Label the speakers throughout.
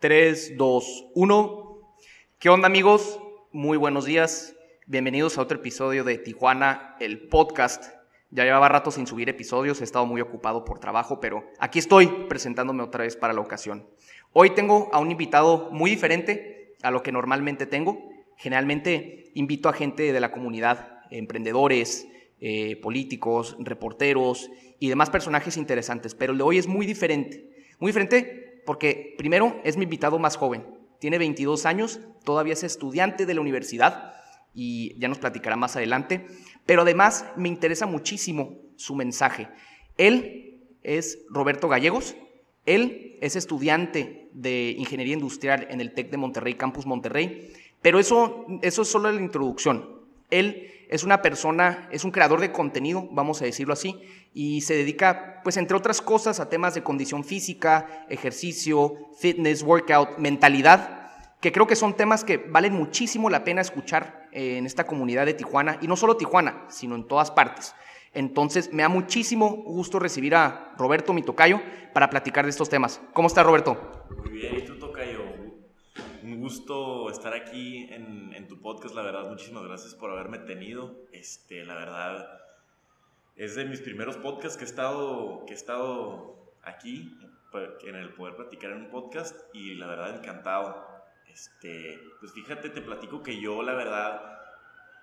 Speaker 1: 3, 2, 1. ¿Qué onda amigos? Muy buenos días. Bienvenidos a otro episodio de Tijuana, el podcast. Ya llevaba rato sin subir episodios, he estado muy ocupado por trabajo, pero aquí estoy presentándome otra vez para la ocasión. Hoy tengo a un invitado muy diferente a lo que normalmente tengo. Generalmente invito a gente de la comunidad, emprendedores, eh, políticos, reporteros y demás personajes interesantes, pero el de hoy es muy diferente. Muy diferente porque primero es mi invitado más joven, tiene 22 años, todavía es estudiante de la universidad y ya nos platicará más adelante, pero además me interesa muchísimo su mensaje. Él es Roberto Gallegos, él es estudiante de Ingeniería Industrial en el TEC de Monterrey, Campus Monterrey, pero eso, eso es solo la introducción. Él es una persona, es un creador de contenido, vamos a decirlo así, y se dedica, pues entre otras cosas, a temas de condición física, ejercicio, fitness, workout, mentalidad, que creo que son temas que valen muchísimo la pena escuchar eh, en esta comunidad de Tijuana, y no solo Tijuana, sino en todas partes. Entonces, me da muchísimo gusto recibir a Roberto Mitocayo para platicar de estos temas. ¿Cómo está Roberto?
Speaker 2: Muy bien, ¿y tú? Un gusto estar aquí en, tu podcast, la verdad, muchísimas gracias por haberme tenido. Este, la verdad, es de mis primeros podcasts que he estado, que he estado aquí, en el poder platicar en un podcast, y la verdad, encantado. Este, pues fíjate, te platico que yo, la verdad,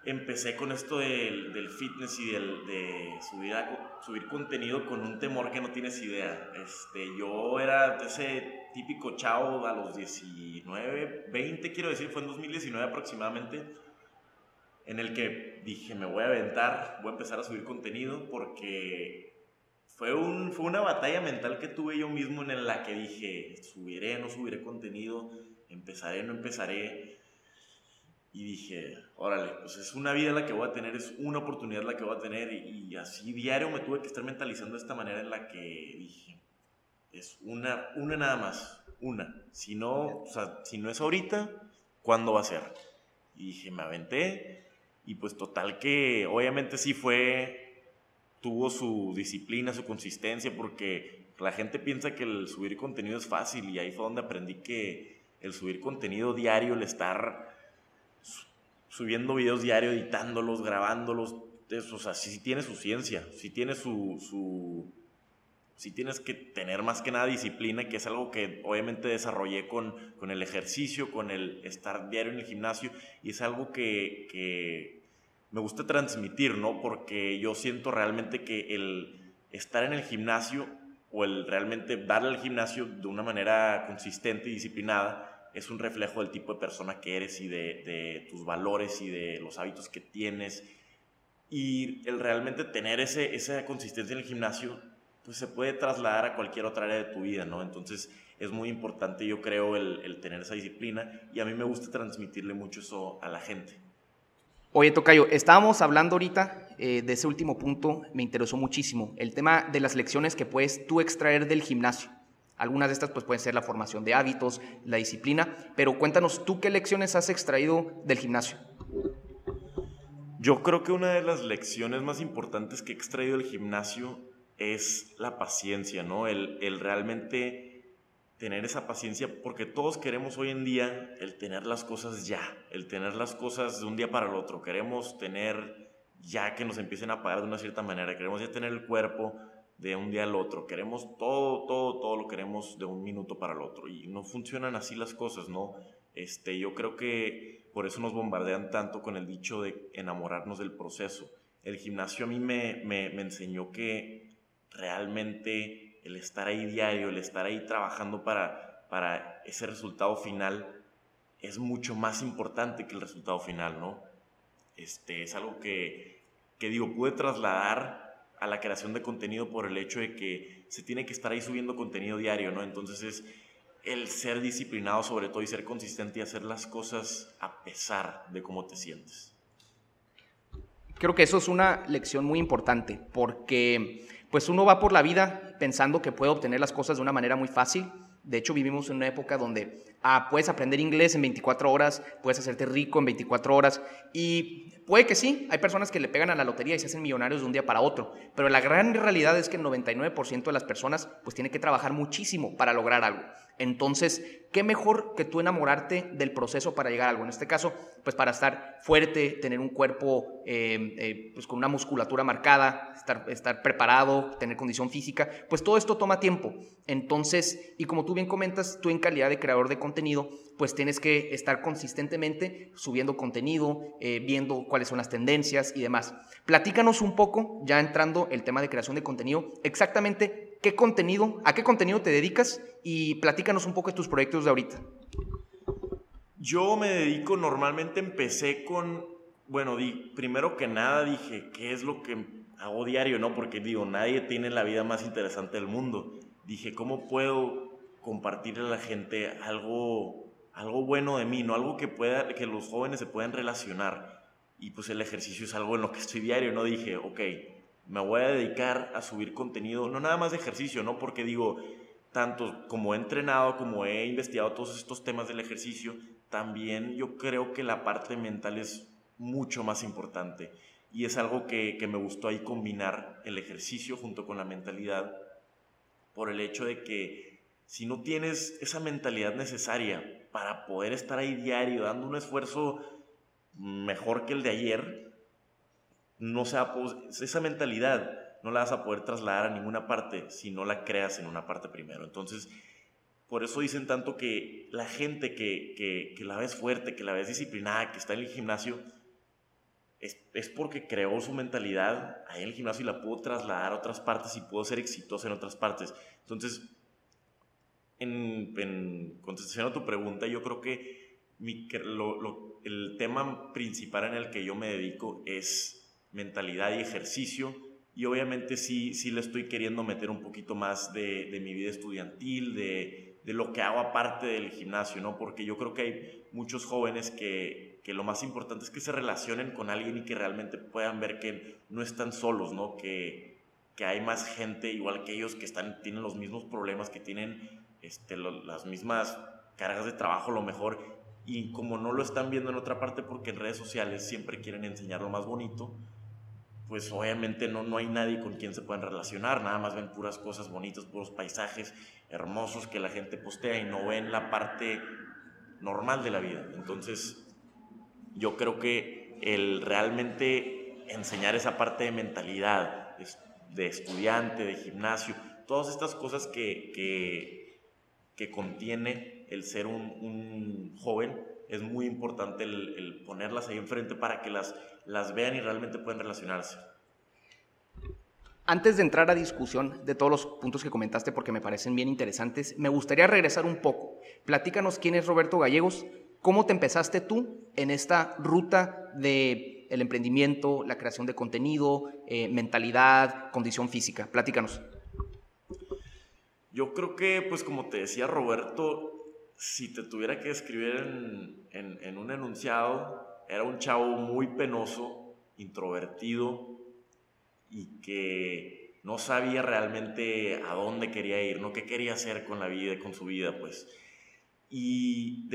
Speaker 2: empecé con esto del, del fitness y del, de subir, subir contenido con un temor que no tienes idea. Este, yo era ese típico chavo a los 19, 20, quiero decir, fue en 2019 aproximadamente en el que dije, me voy a aventar, voy a empezar a subir contenido porque fue, un, fue una batalla mental que tuve yo mismo en la que dije, subiré, no subiré contenido, empezaré, no empezaré. Y dije, órale, pues es una vida la que voy a tener, es una oportunidad la que voy a tener. Y, y así diario me tuve que estar mentalizando de esta manera en la que dije, es una, una nada más, una. Si no, si no es ahorita, ¿cuándo va a ser? Y dije, me aventé, y pues total que obviamente sí fue, tuvo su disciplina, su consistencia, porque la gente piensa que el subir contenido es fácil y ahí fue donde aprendí que el subir contenido diario, el estar subiendo videos diario, editándolos, grabándolos, eso, o sea, sí, tiene su ciencia, sí tiene su sí tienes que tener más que nada disciplina, que es algo que obviamente desarrollé con, con el ejercicio, con el estar diario en el gimnasio, y es algo que, que, me gusta transmitir, ¿no? Porque yo siento realmente que el estar en el gimnasio o el realmente darle al gimnasio de una manera consistente y disciplinada es un reflejo del tipo de persona que eres y de, de tus valores y de los hábitos que tienes. Y el realmente tener ese, esa consistencia en el gimnasio pues se puede trasladar a cualquier otra área de tu vida, ¿no? Entonces es muy importante, yo creo, el, tener esa disciplina y a mí me gusta transmitirle mucho eso a la gente.
Speaker 1: Oye, Tocayo, estábamos hablando ahorita eh, de ese último punto, me interesó muchísimo, el tema de las lecciones que puedes tú extraer del gimnasio. Algunas de estas pues pueden ser la formación de hábitos, la disciplina, pero cuéntanos tú qué lecciones has extraído del gimnasio.
Speaker 2: Yo creo que una de las lecciones más importantes que he extraído del gimnasio es la paciencia, ¿no? El, el, realmente tener esa paciencia, porque todos queremos hoy en día el tener las cosas ya, el tener las cosas de un día para el otro. Queremos tener ya que nos empiecen a pagar de una cierta manera, queremos ya tener el cuerpo de un día al otro, queremos todo, todo, todo lo queremos de un minuto para el otro y no funcionan así las cosas, ¿no? Este, yo creo que por eso nos bombardean tanto con el dicho de enamorarnos del proceso. El gimnasio a mí me, me, me enseñó que realmente el estar ahí diario, el estar ahí trabajando para, para ese resultado final es mucho más importante que el resultado final, ¿no? Este, es algo que, que digo, pude trasladar a la creación de contenido por el hecho de que se tiene que estar ahí subiendo contenido diario, ¿no? Entonces es el ser disciplinado sobre todo y ser consistente y hacer las cosas a pesar de cómo te sientes.
Speaker 1: Creo que eso es una lección muy importante porque pues uno va por la vida pensando que puede obtener las cosas de una manera muy fácil. De hecho, vivimos en una época donde a puedes aprender inglés en 24 horas, puedes hacerte rico en 24 horas y puede que sí, hay personas que le pegan a la lotería y se hacen millonarios de un día para otro, pero la gran realidad es que el 99% de las personas pues tiene que trabajar muchísimo para lograr algo. Entonces, ¿qué mejor que tú enamorarte del proceso para llegar a algo? En este caso, pues para estar fuerte, tener un cuerpo eh, eh, pues con una musculatura marcada, estar, estar preparado, tener condición física, pues todo esto toma tiempo. Entonces, y como tú bien comentas, tú en calidad de creador de contenido, pues tienes que estar consistentemente subiendo contenido, eh, viendo cuáles son las tendencias y demás. Platícanos un poco, ya entrando el tema de creación de contenido, exactamente qué contenido, a qué contenido te dedicas y platícanos un poco de tus proyectos de ahorita.
Speaker 2: Yo me dedico, normalmente empecé con, bueno, di, primero que nada dije, ¿qué es lo que hago diario? No, porque digo, nadie tiene la vida más interesante del mundo. Dije, ¿cómo puedo compartirle a la gente algo, algo bueno de mí, no algo que, pueda, que los jóvenes se puedan relacionar? Y pues el ejercicio es algo en lo que estoy diario, ¿no? Dije, ok, me voy a dedicar a subir contenido, no nada más de ejercicio, ¿no? Porque digo, tanto como he entrenado, como he investigado todos estos temas del ejercicio, también yo creo que la parte mental es mucho más importante. Y es algo que, que me gustó ahí combinar el ejercicio junto con la mentalidad, por el hecho de que si no tienes esa mentalidad necesaria para poder estar ahí diario, dando un esfuerzo mejor que el de ayer, no sea, esa mentalidad no la vas a poder trasladar a ninguna parte si no la creas en una parte primero. Entonces, por eso dicen tanto que la gente que, que, que la ves fuerte, que la ves disciplinada, que está en el gimnasio, es, es, porque creó su mentalidad ahí en el gimnasio y la pudo trasladar a otras partes y pudo ser exitosa en otras partes. Entonces, en, en contestación a tu pregunta, yo creo que mi, lo, lo, el tema principal en el que yo me dedico es mentalidad y ejercicio y obviamente sí, sí le estoy queriendo meter un poquito más de, de mi vida estudiantil, de, de, lo que hago aparte del gimnasio, ¿no? Porque yo creo que hay muchos jóvenes que, que, lo más importante es que se relacionen con alguien y que realmente puedan ver que no están solos, ¿no? Que, que hay más gente igual que ellos que están, tienen los mismos problemas, que tienen este, las mismas cargas de trabajo, lo mejor, y como no lo están viendo en otra parte porque en redes sociales siempre quieren enseñar lo más bonito, pues obviamente no, no hay nadie con quien se puedan relacionar, nada más ven puras cosas bonitas, puros paisajes hermosos que la gente postea y no ven la parte normal de la vida. Entonces, yo creo que el realmente enseñar esa parte de mentalidad, de estudiante, de gimnasio, todas estas cosas que, que, que contiene el ser un, un joven, es muy importante el, el, ponerlas ahí enfrente para que las, las vean y realmente puedan relacionarse.
Speaker 1: Antes de entrar a discusión de todos los puntos que comentaste, porque me parecen bien interesantes, me gustaría regresar un poco. Platícanos quién es Roberto Gallegos, cómo te empezaste tú en esta ruta de el emprendimiento, la creación de contenido, eh, mentalidad, condición física. Platícanos.
Speaker 2: Yo creo que, pues como te decía Roberto, si te tuviera que escribir en, en, en, un enunciado, era un chavo muy penoso, introvertido y que no sabía realmente a dónde quería ir, no qué quería hacer con la vida, con su vida, pues. Y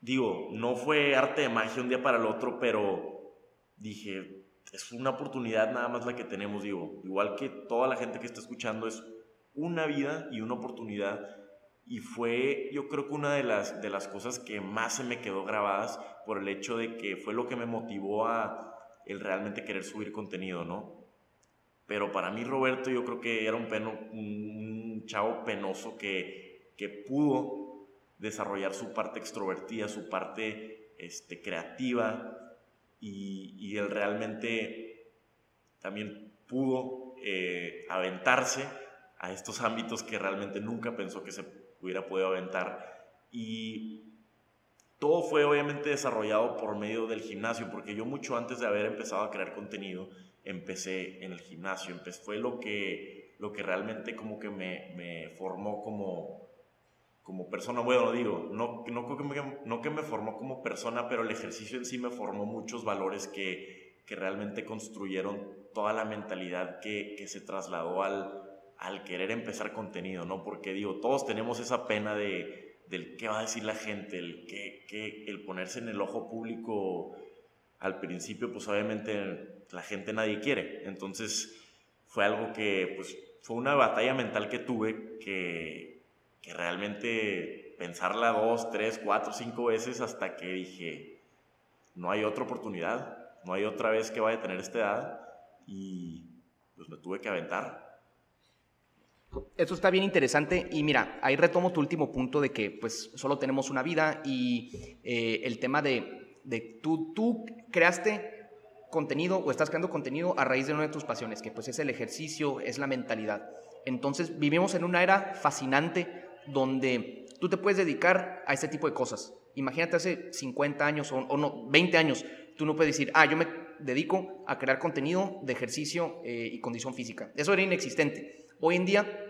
Speaker 2: digo, no fue arte de magia un día para el otro, pero dije, es una oportunidad nada más la que tenemos, digo, igual que toda la gente que está escuchando, es una vida y una oportunidad y fue yo creo que una de las, de las cosas que más se me quedó grabadas por el hecho de que fue lo que me motivó a el realmente querer subir contenido, ¿no? Pero para mí Roberto yo creo que era un, chavo penoso que, que pudo desarrollar su parte extrovertida, su parte este, creativa y, y él realmente también pudo eh, aventarse a estos ámbitos que realmente nunca pensó que se hubiera podido aventar. Y todo fue obviamente desarrollado por medio del gimnasio, porque yo mucho antes de haber empezado a crear contenido, empecé en el gimnasio. Empecé, fue lo que, lo que realmente como que me, me formó como, como persona. Bueno, digo, no, no, que me, no que me formó como persona, pero el ejercicio en sí me formó muchos valores que, que realmente construyeron toda la mentalidad que, que se trasladó al, al querer empezar contenido, ¿no? Porque digo, todos tenemos esa pena de, del qué va a decir la gente, el, qué, el ponerse en el ojo público al principio, pues obviamente la gente nadie quiere. Entonces fue algo que, pues, fue una batalla mental que tuve que, que realmente pensarla dos, tres, cuatro, cinco veces hasta que dije, no hay otra oportunidad, no hay otra vez que vaya a tener esta edad y pues me tuve que aventar.
Speaker 1: Eso está bien interesante y mira, ahí retomo tu último punto de que pues solo tenemos una vida y eh, el tema de, de tú, tú creaste contenido o estás creando contenido a raíz de una de tus pasiones, que pues es el ejercicio, es la mentalidad. Entonces vivimos en una era fascinante donde tú te puedes dedicar a este tipo de cosas. Imagínate hace 50 años o, no, 20 años, tú no puedes decir, ah, yo me dedico a crear contenido de ejercicio eh, y condición física. Eso era inexistente. Hoy en día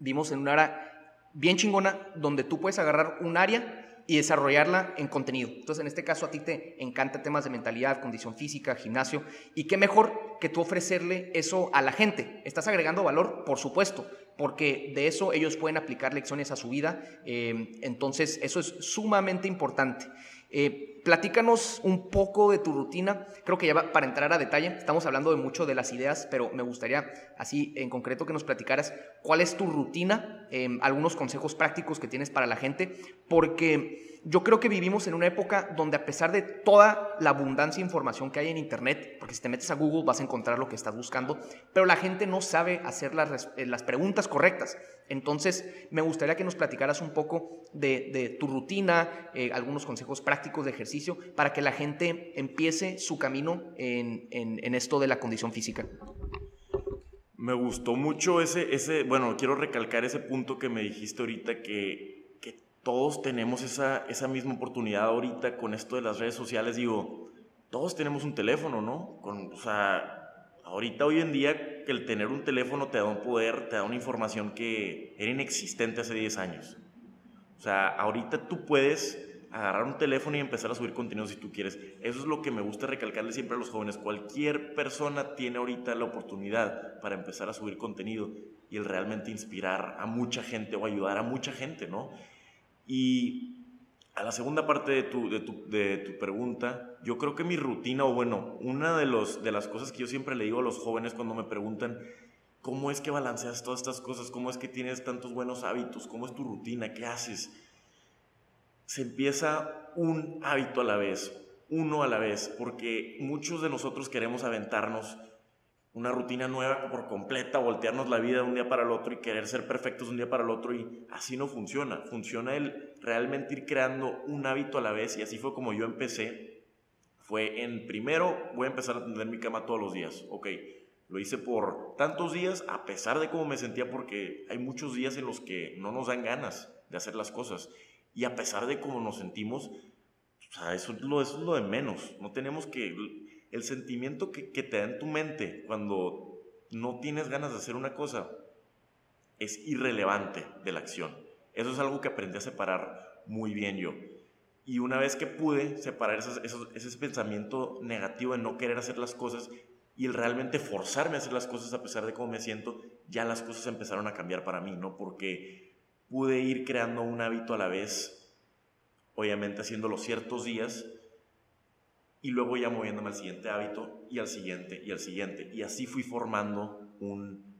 Speaker 1: vivimos en una era bien chingona donde tú puedes agarrar un área y desarrollarla en contenido. Entonces, en este caso, a ti te encanta temas de mentalidad, condición física, gimnasio, y qué mejor que tú ofrecerle eso a la gente. Estás agregando valor, por supuesto, porque de eso ellos pueden aplicar lecciones a su vida. Eh, entonces, eso es sumamente importante. Eh, platícanos un poco de tu rutina. Creo que ya va, para entrar a detalle, estamos hablando de mucho de las ideas, pero me gustaría así en concreto que nos platicaras cuál es tu rutina, em, algunos consejos prácticos que tienes para la gente, porque yo creo que vivimos en una época donde a pesar de toda la abundancia de información que hay en Internet, porque si te metes a Google vas a encontrar lo que estás buscando, pero la gente no sabe hacer las, eh, preguntas correctas. Entonces, me gustaría que nos platicaras un poco de, tu rutina, eh, algunos consejos prácticos de ejercicio, para que la gente empiece su camino en, esto de la condición física.
Speaker 2: Me gustó mucho ese, ese, bueno, quiero recalcar ese punto que me dijiste ahorita, que todos tenemos esa, esa misma oportunidad ahorita con esto de las redes sociales. Digo, todos tenemos un teléfono, ¿no? Con, o sea, Ahorita, hoy en día, el tener un teléfono te da un poder, te da una información que era inexistente hace 10 años. O sea, ahorita tú puedes agarrar un teléfono y empezar a subir contenido si tú quieres. Eso es lo que me gusta recalcarle siempre a los jóvenes. Cualquier persona tiene ahorita la oportunidad para empezar a subir contenido y el realmente inspirar a mucha gente o ayudar a mucha gente, ¿no? Y a la segunda parte de tu, de tu, de tu pregunta, yo creo que mi rutina, o bueno, una de, los, de las cosas que yo siempre le digo a los jóvenes cuando me preguntan, ¿cómo es que balanceas todas estas cosas? ¿Cómo es que tienes tantos buenos hábitos? ¿Cómo es tu rutina? ¿Qué haces? Se empieza un hábito a la vez, uno a la vez, porque muchos de nosotros queremos aventarnos una rutina nueva por completa, voltearnos la vida de un día para el otro y querer ser perfectos un día para el otro y así no funciona. Funciona el realmente ir creando un hábito a la vez y así fue como yo empecé. Fue en primero voy a empezar a atender mi cama todos los días. Ok, lo hice por tantos días a pesar de cómo me sentía porque hay muchos días en los que no nos dan ganas de hacer las cosas y a pesar de cómo nos sentimos, eso, eso es lo de menos. No tenemos que el sentimiento que, te da en tu mente cuando no tienes ganas de hacer una cosa es irrelevante de la acción. Eso es algo que aprendí a separar muy bien yo. Y una vez que pude separar ese pensamiento negativo de no querer hacer las cosas y el realmente forzarme a hacer las cosas a pesar de cómo me siento, ya las cosas empezaron a cambiar para mí, ¿no? Porque pude ir creando un hábito a la vez, obviamente haciéndolo ciertos días, y luego ya moviéndome al siguiente hábito y al siguiente y al siguiente. Y así fui formando un,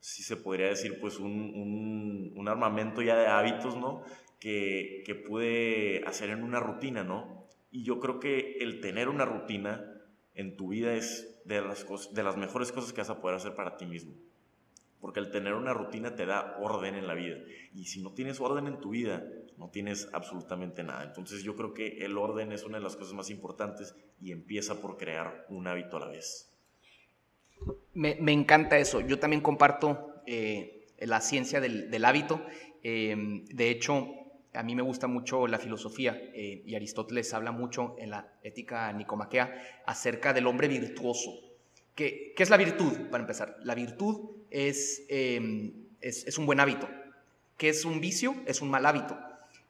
Speaker 2: si se podría decir, pues un, un, armamento ya de hábitos, ¿no? Que, que, pude hacer en una rutina, ¿no? Y yo creo que el tener una rutina en tu vida es de las, cosas, de las mejores cosas que vas a poder hacer para ti mismo. Porque el tener una rutina te da orden en la vida. Y si no tienes orden en tu vida, no tienes absolutamente nada. Entonces yo creo que el orden es una de las cosas más importantes y empieza por crear un hábito a la vez.
Speaker 1: Me, encanta eso. Yo también comparto eh, la ciencia del, hábito. Eh, de hecho, a mí me gusta mucho la filosofía eh, y Aristóteles habla mucho en la ética nicomaquea acerca del hombre virtuoso. ¿Qué, ¿Qué, es la virtud, para empezar? La virtud Em, es, es, un buen hábito. ¿Qué es un vicio? Es un mal hábito.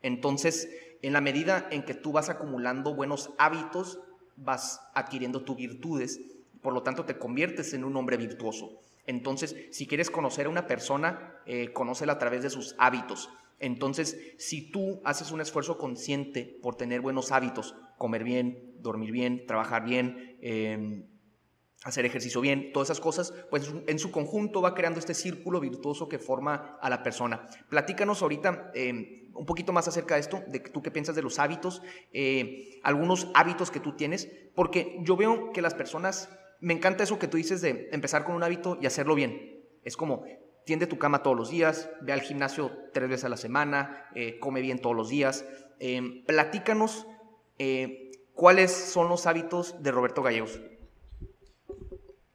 Speaker 1: Entonces, en la medida en que tú vas acumulando buenos hábitos, vas adquiriendo tus virtudes, por lo tanto te conviertes en un hombre virtuoso. Entonces, si quieres conocer a una persona, eh, conócela a través de sus hábitos. Entonces, si tú haces un esfuerzo consciente por tener buenos hábitos, comer bien, dormir bien, trabajar bien, em, hacer ejercicio bien, todas esas cosas, pues en su conjunto va creando este círculo virtuoso que forma a la persona. Platícanos ahorita em, un poquito más acerca de esto, de tú qué piensas de los hábitos, eh, algunos hábitos que tú tienes, porque yo veo que las personas, me encanta eso que tú dices de empezar con un hábito y hacerlo bien. Es como, tiende tu cama todos los días, ve al gimnasio tres veces a la semana, eh, come bien todos los días. Em, platícanos eh, cuáles son los hábitos de Roberto Gallegos.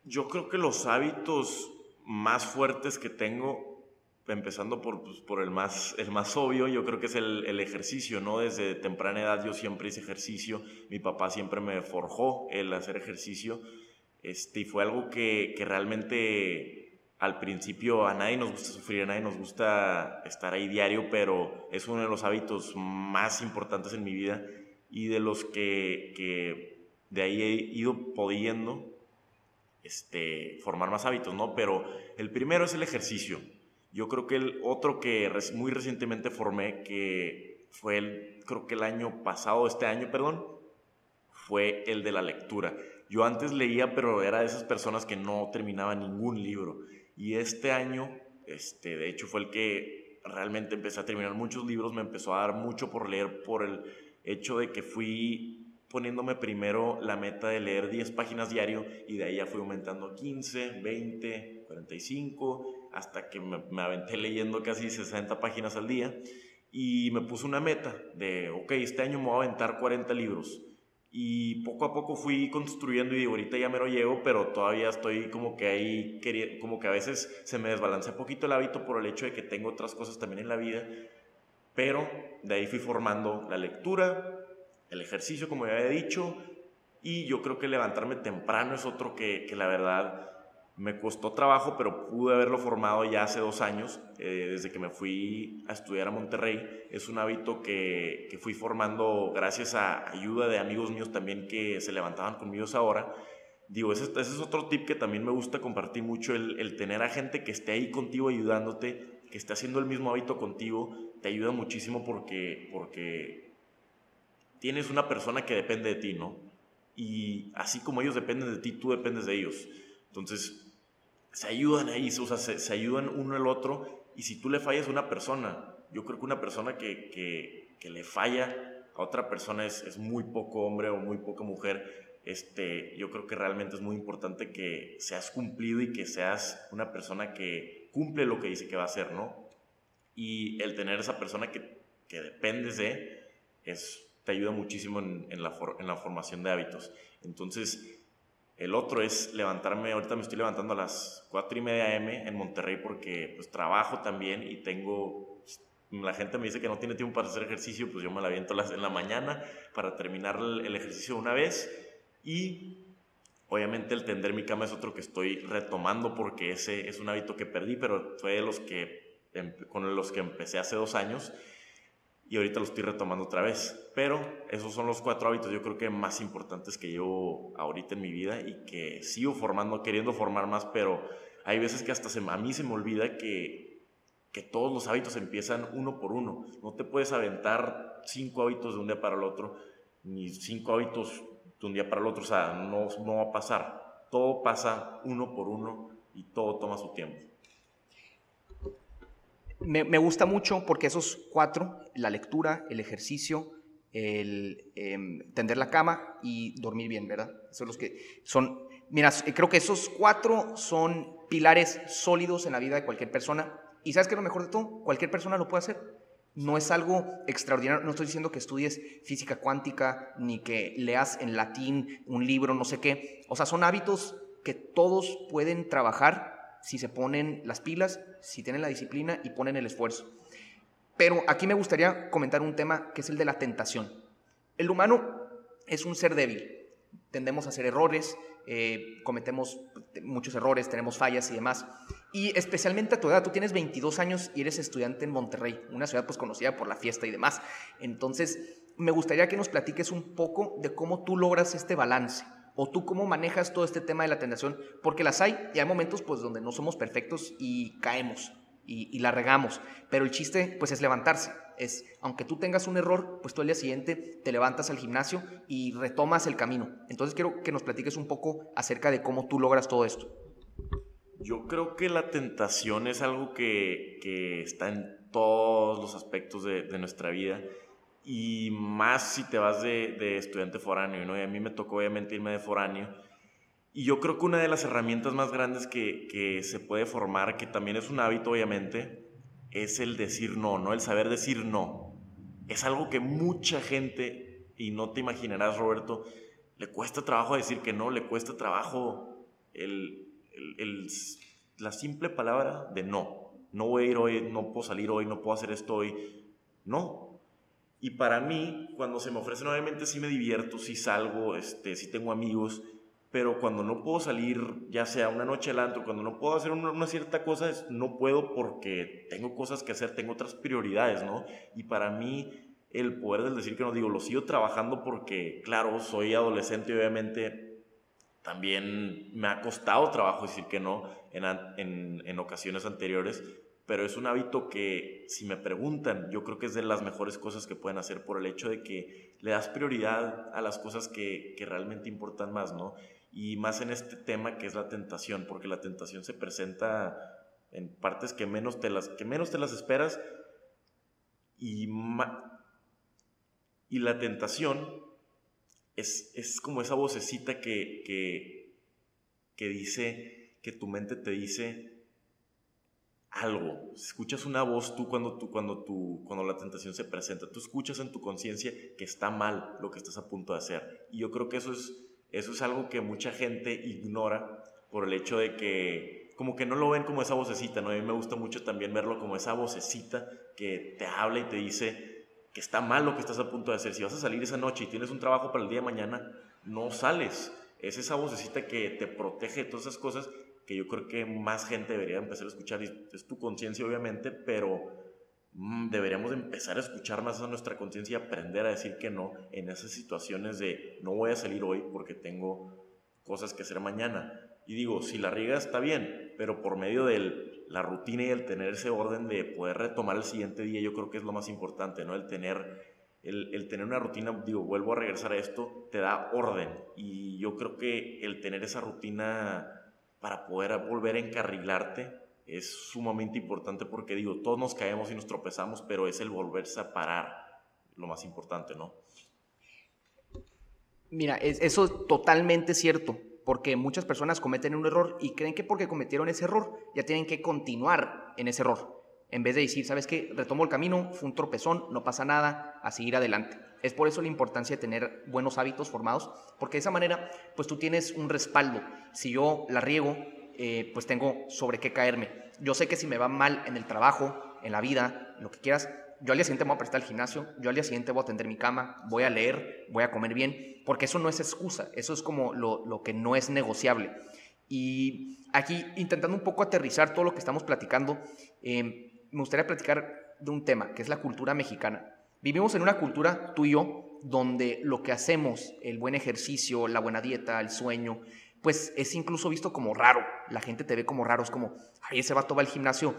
Speaker 2: Yo creo que los hábitos más fuertes que tengo, empezando por, pues, por el, más, el más obvio, yo creo que es el, el, ejercicio, ¿no? Desde temprana edad yo siempre hice ejercicio, mi papá siempre me forjó el hacer ejercicio, este, y fue algo que, que realmente al principio a nadie nos gusta sufrir, a nadie nos gusta estar ahí diario, pero es uno de los hábitos más importantes en mi vida y de los que, que de ahí he ido pudiendo este, formar más hábitos, ¿no? Pero el primero es el ejercicio. Yo creo que el otro que muy recientemente formé, que fue el, creo que el año pasado, este año, perdón, fue el de la lectura. Yo antes leía, pero era de esas personas que no terminaba ningún libro. Y este año, este, de hecho, fue el que realmente empecé a terminar muchos libros, me empezó a dar mucho por leer por el hecho de que fui poniéndome primero la meta de leer 10 páginas diario y de ahí ya fui aumentando 15, 20, 45, hasta que me, me, aventé leyendo casi 60 páginas al día y me puse una meta de, ok, este año me voy a aventar 40 libros. Y poco a poco fui construyendo y digo, ahorita ya me lo llevo, pero todavía estoy como que ahí, como que a veces se me desbalancea poquito el hábito por el hecho de que tengo otras cosas también en la vida. Pero de ahí fui formando la lectura, el ejercicio, como ya había dicho, y yo creo que levantarme temprano es otro que, que la verdad me costó trabajo, pero pude haberlo formado ya hace dos años, eh, desde que me fui a estudiar a Monterrey. Es un hábito que, que, fui formando gracias a ayuda de amigos míos también que se levantaban conmigo a esa hora. Digo, ese, ese, es otro tip que también me gusta compartir mucho, el, el tener a gente que esté ahí contigo ayudándote, que esté haciendo el mismo hábito contigo, te ayuda muchísimo porque, porque tienes una persona que depende de ti, ¿no? Y así como ellos dependen de ti, tú dependes de ellos. Entonces, se ayudan ahí, o sea, se, ayudan uno al otro. Y si tú le fallas a una persona, yo creo que una persona que, que, que le falla a otra persona es, es, muy poco hombre o muy poca mujer. Este, yo creo que realmente es muy importante que seas cumplido y que seas una persona que cumple lo que dice que va a hacer, ¿no? Y el tener esa persona que, que dependes de es te ayuda muchísimo en, en, la en la formación de hábitos. Entonces, el otro es levantarme, ahorita me estoy levantando a las 4 y media AM en Monterrey porque pues trabajo también y tengo, la gente me dice que no tiene tiempo para hacer ejercicio, pues yo me la aviento en la mañana para terminar el, ejercicio una vez y obviamente el tender mi cama es otro que estoy retomando porque ese es un hábito que perdí, pero fue de los que, em, con los que empecé hace dos años y ahorita lo estoy retomando otra vez. Pero esos son los cuatro hábitos yo creo que más importantes que llevo ahorita en mi vida y que sigo formando, queriendo formar más, pero hay veces que hasta se, a mí se me olvida que, que todos los hábitos empiezan uno por uno. No te puedes aventar cinco hábitos de un día para el otro, ni cinco hábitos de un día para el otro, o sea, no, no va a pasar. Todo pasa uno por uno y todo toma su tiempo
Speaker 1: me, gusta mucho porque esos cuatro, la lectura, el ejercicio, el em, tender la cama y dormir bien, ¿verdad? Son los que son, mira, creo que esos cuatro son pilares sólidos en la vida de cualquier persona. Y sabes que lo mejor de todo, cualquier persona lo puede hacer. No es algo extraordinario, no estoy diciendo que estudies física cuántica ni que leas en latín un libro, no sé qué. O sea, son hábitos que todos pueden trabajar si se ponen las pilas, si tienen la disciplina y ponen el esfuerzo. Pero aquí me gustaría comentar un tema que es el de la tentación. El humano es un ser débil. Tendemos a hacer errores, eh, cometemos muchos errores, tenemos fallas y demás. Y especialmente a tu edad, tú tienes 22 años y eres estudiante en Monterrey, una ciudad pues conocida por la fiesta y demás. Entonces, me gustaría que nos platiques un poco de cómo tú logras este balance ¿O tú cómo manejas todo este tema de la tentación? Porque las hay y hay momentos pues donde no somos perfectos y caemos. y, la regamos. Pero el chiste, pues, es levantarse. Es, aunque tú tengas un error, pues tú al día siguiente te levantas al gimnasio y retomas el camino. Entonces quiero que nos platiques un poco acerca de cómo tú logras todo esto.
Speaker 2: Yo creo que la tentación es algo que, está en todos los aspectos de, nuestra vida y más si te vas de, de estudiante foráneo, ¿no? Y a mí me tocó obviamente irme de foráneo y yo creo que una de las herramientas más grandes que, que, se puede formar, que también es un hábito obviamente, es el decir no, ¿no? El saber decir no. Es algo que mucha gente, y no te imaginarás Roberto, le cuesta trabajo decir que no, le cuesta trabajo el, el, la simple palabra de no. No voy a ir hoy, no puedo salir hoy, no puedo hacer esto hoy. No. Y para mí, cuando se me ofrecen, obviamente sí me divierto, sí salgo, este, sí tengo amigos, pero cuando no puedo salir, ya sea una noche al antro, cuando no puedo hacer una, cierta cosa, es, no puedo porque tengo cosas que hacer, tengo otras prioridades, ¿no? Y para mí, el poder del decir que no, digo, lo sigo trabajando porque, claro, soy adolescente y obviamente también me ha costado trabajo decir que no en, en, en ocasiones anteriores, pero es un hábito que, si me preguntan, yo creo que es de las mejores cosas que pueden hacer por el hecho de que le das prioridad a las cosas que, que realmente importan más, ¿no? y más en este tema que es la tentación, porque la tentación se presenta en partes que menos te las, que menos te las esperas y, y la tentación es, es, como esa vocecita que, que, que dice, que tu mente te dice, algo. Escuchas una voz tú cuando, tú, cuando, tú, cuando la tentación se presenta. Tú escuchas en tu conciencia que está mal lo que estás a punto de hacer. Y yo creo que eso es eso es algo que mucha gente ignora por el hecho de que como que no lo ven como esa vocecita, ¿no? A mí me gusta mucho también verlo como esa vocecita que te habla y te dice que está mal lo que estás a punto de hacer. Si vas a salir esa noche y tienes un trabajo para el día de mañana, no sales. Es esa vocecita que te protege de todas esas cosas que yo creo que más gente debería empezar a escuchar. Y es tu conciencia, obviamente, pero Mm, deberíamos empezar a escuchar más a nuestra conciencia y aprender a decir que no en esas situaciones de no voy a salir hoy porque tengo cosas que hacer mañana. Y digo, si la riega está bien, pero por medio de la rutina y el tener ese orden de poder retomar el siguiente día, yo creo que es lo más importante, ¿no? El tener, el, el tener una rutina, digo, vuelvo a regresar a esto, te da orden. Y yo creo que el tener esa rutina para poder volver a encarrilarte, es sumamente importante porque digo, todos nos caemos y nos tropezamos, pero es el volverse a parar lo más importante, ¿no?
Speaker 1: Mira, eso es totalmente cierto, porque muchas personas cometen un error y creen que porque cometieron ese error ya tienen que continuar en ese error, en vez de decir, ¿sabes qué? Retomo el camino, fue un tropezón, no pasa nada, a seguir adelante. Es por eso la importancia de tener buenos hábitos formados, porque de esa manera, pues tú tienes un respaldo. Si yo la riego, eh, pues tengo sobre qué caerme. Yo sé que si me va mal en el trabajo, en la vida, lo que quieras, yo al día siguiente me voy a prestar al gimnasio, yo al día siguiente voy a atender mi cama, voy a leer, voy a comer bien, porque eso no es excusa, eso es como lo, que no es negociable. Y aquí, intentando un poco aterrizar todo lo que estamos platicando, eh, me gustaría platicar de un tema, que es la cultura mexicana. Vivimos en una cultura, tú y yo, donde lo que hacemos, el buen ejercicio, la buena dieta, el sueño, pues es incluso visto como raro. La gente te ve como raro, es como, ay, ese vato va al gimnasio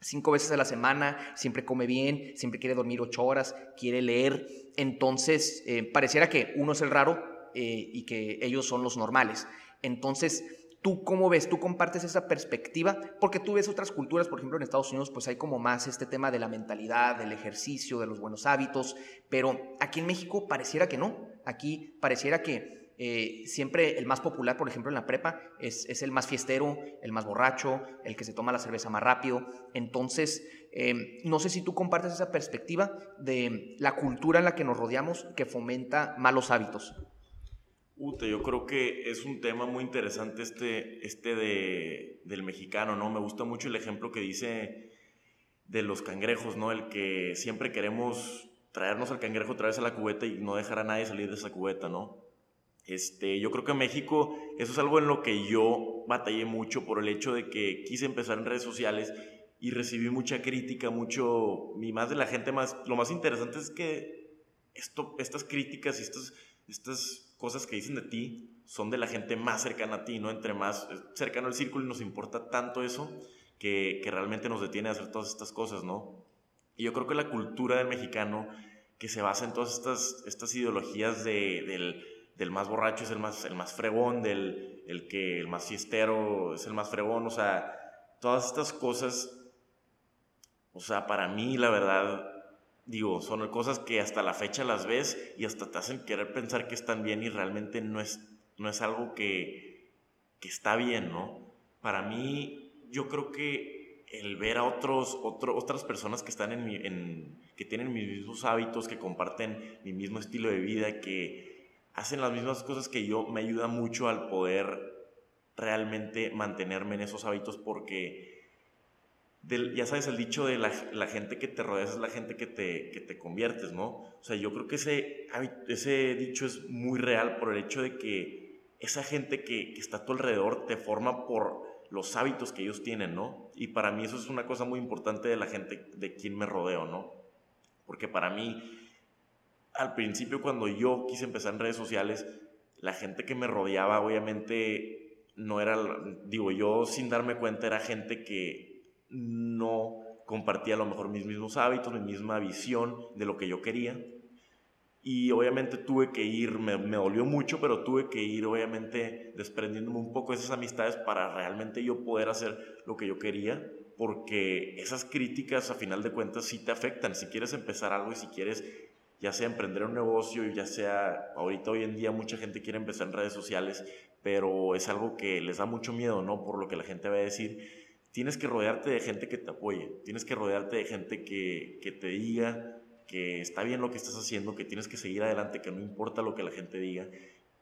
Speaker 1: cinco veces a la semana, siempre come bien, siempre quiere dormir ocho horas, quiere leer. Entonces, eh, pareciera que uno es el raro eh, y que ellos son los normales. Entonces, ¿Tú cómo ves? ¿Tú compartes esa perspectiva? Porque tú ves otras culturas, por ejemplo en Estados Unidos, pues hay como más este tema de la mentalidad, del ejercicio, de los buenos hábitos, pero aquí en México pareciera que no. Aquí pareciera que eh, siempre el más popular, por ejemplo, en la prepa, es, el más fiestero, el más borracho, el que se toma la cerveza más rápido. Entonces, eh, no sé si tú compartes esa perspectiva de la cultura en la que nos rodeamos que fomenta malos hábitos.
Speaker 2: Ute, yo creo que es un tema muy interesante este, este de, del mexicano, ¿no? Me gusta mucho el ejemplo que dice de los cangrejos, ¿no? El que siempre queremos traernos al cangrejo otra vez a la cubeta y no dejar a nadie salir de esa cubeta, ¿no? Este, yo creo que en México eso es algo en lo que yo batallé mucho por el hecho de que quise empezar en redes sociales y recibí mucha crítica, mucho, y más de la gente más, lo más interesante es que esto, estas críticas y estas, estas cosas que dicen de ti son de la gente más cercana a ti, ¿no? Entre más cercano al círculo y nos importa tanto eso, que, que realmente nos detiene a hacer todas estas cosas, ¿no? Y yo creo que la cultura del mexicano que se basa en todas estas, estas ideologías de, del, del, más borracho es el más, el más fregón, del el que el más fiestero es el más fregón, o sea, todas estas cosas, o sea, para mí la verdad, digo, son cosas que hasta la fecha las ves y hasta te hacen querer pensar que están bien y realmente no es, no es algo que, que está bien, ¿no? Para mí, yo creo que el ver a otros, otras personas que están en, en, que tienen mis mismos hábitos, que comparten mi mismo estilo de vida, que hacen las mismas cosas que yo, me ayuda mucho al poder realmente mantenerme en esos hábitos porque ya sabes el dicho de la, la, gente que te rodeas es la gente que te, que te conviertes, ¿no? O sea, yo creo que ese, ese dicho es muy real por el hecho de que esa gente que, que está a tu alrededor te forma por los hábitos que ellos tienen, ¿no? Y para mí eso es una cosa muy importante de la gente de quien me rodeo, ¿no? Porque para mí, al principio cuando yo quise empezar en redes sociales, la gente que me rodeaba obviamente no era, digo yo sin darme cuenta, era gente que no compartía a lo mejor mis mismos hábitos, mi misma visión de lo que yo quería y obviamente tuve que ir, me, me, dolió mucho, pero tuve que ir obviamente desprendiéndome un poco de esas amistades para realmente yo poder hacer lo que yo quería, porque esas críticas a final de cuentas sí te afectan. Si quieres empezar algo y si quieres ya sea emprender un negocio, ya sea ahorita hoy en día mucha gente quiere empezar en redes sociales, pero es algo que les da mucho miedo, ¿no? Por lo que la gente va a decir. Tienes que rodearte de gente que te apoye, tienes que rodearte de gente que, que te diga que está bien lo que estás haciendo, que tienes que seguir adelante, que no importa lo que la gente diga.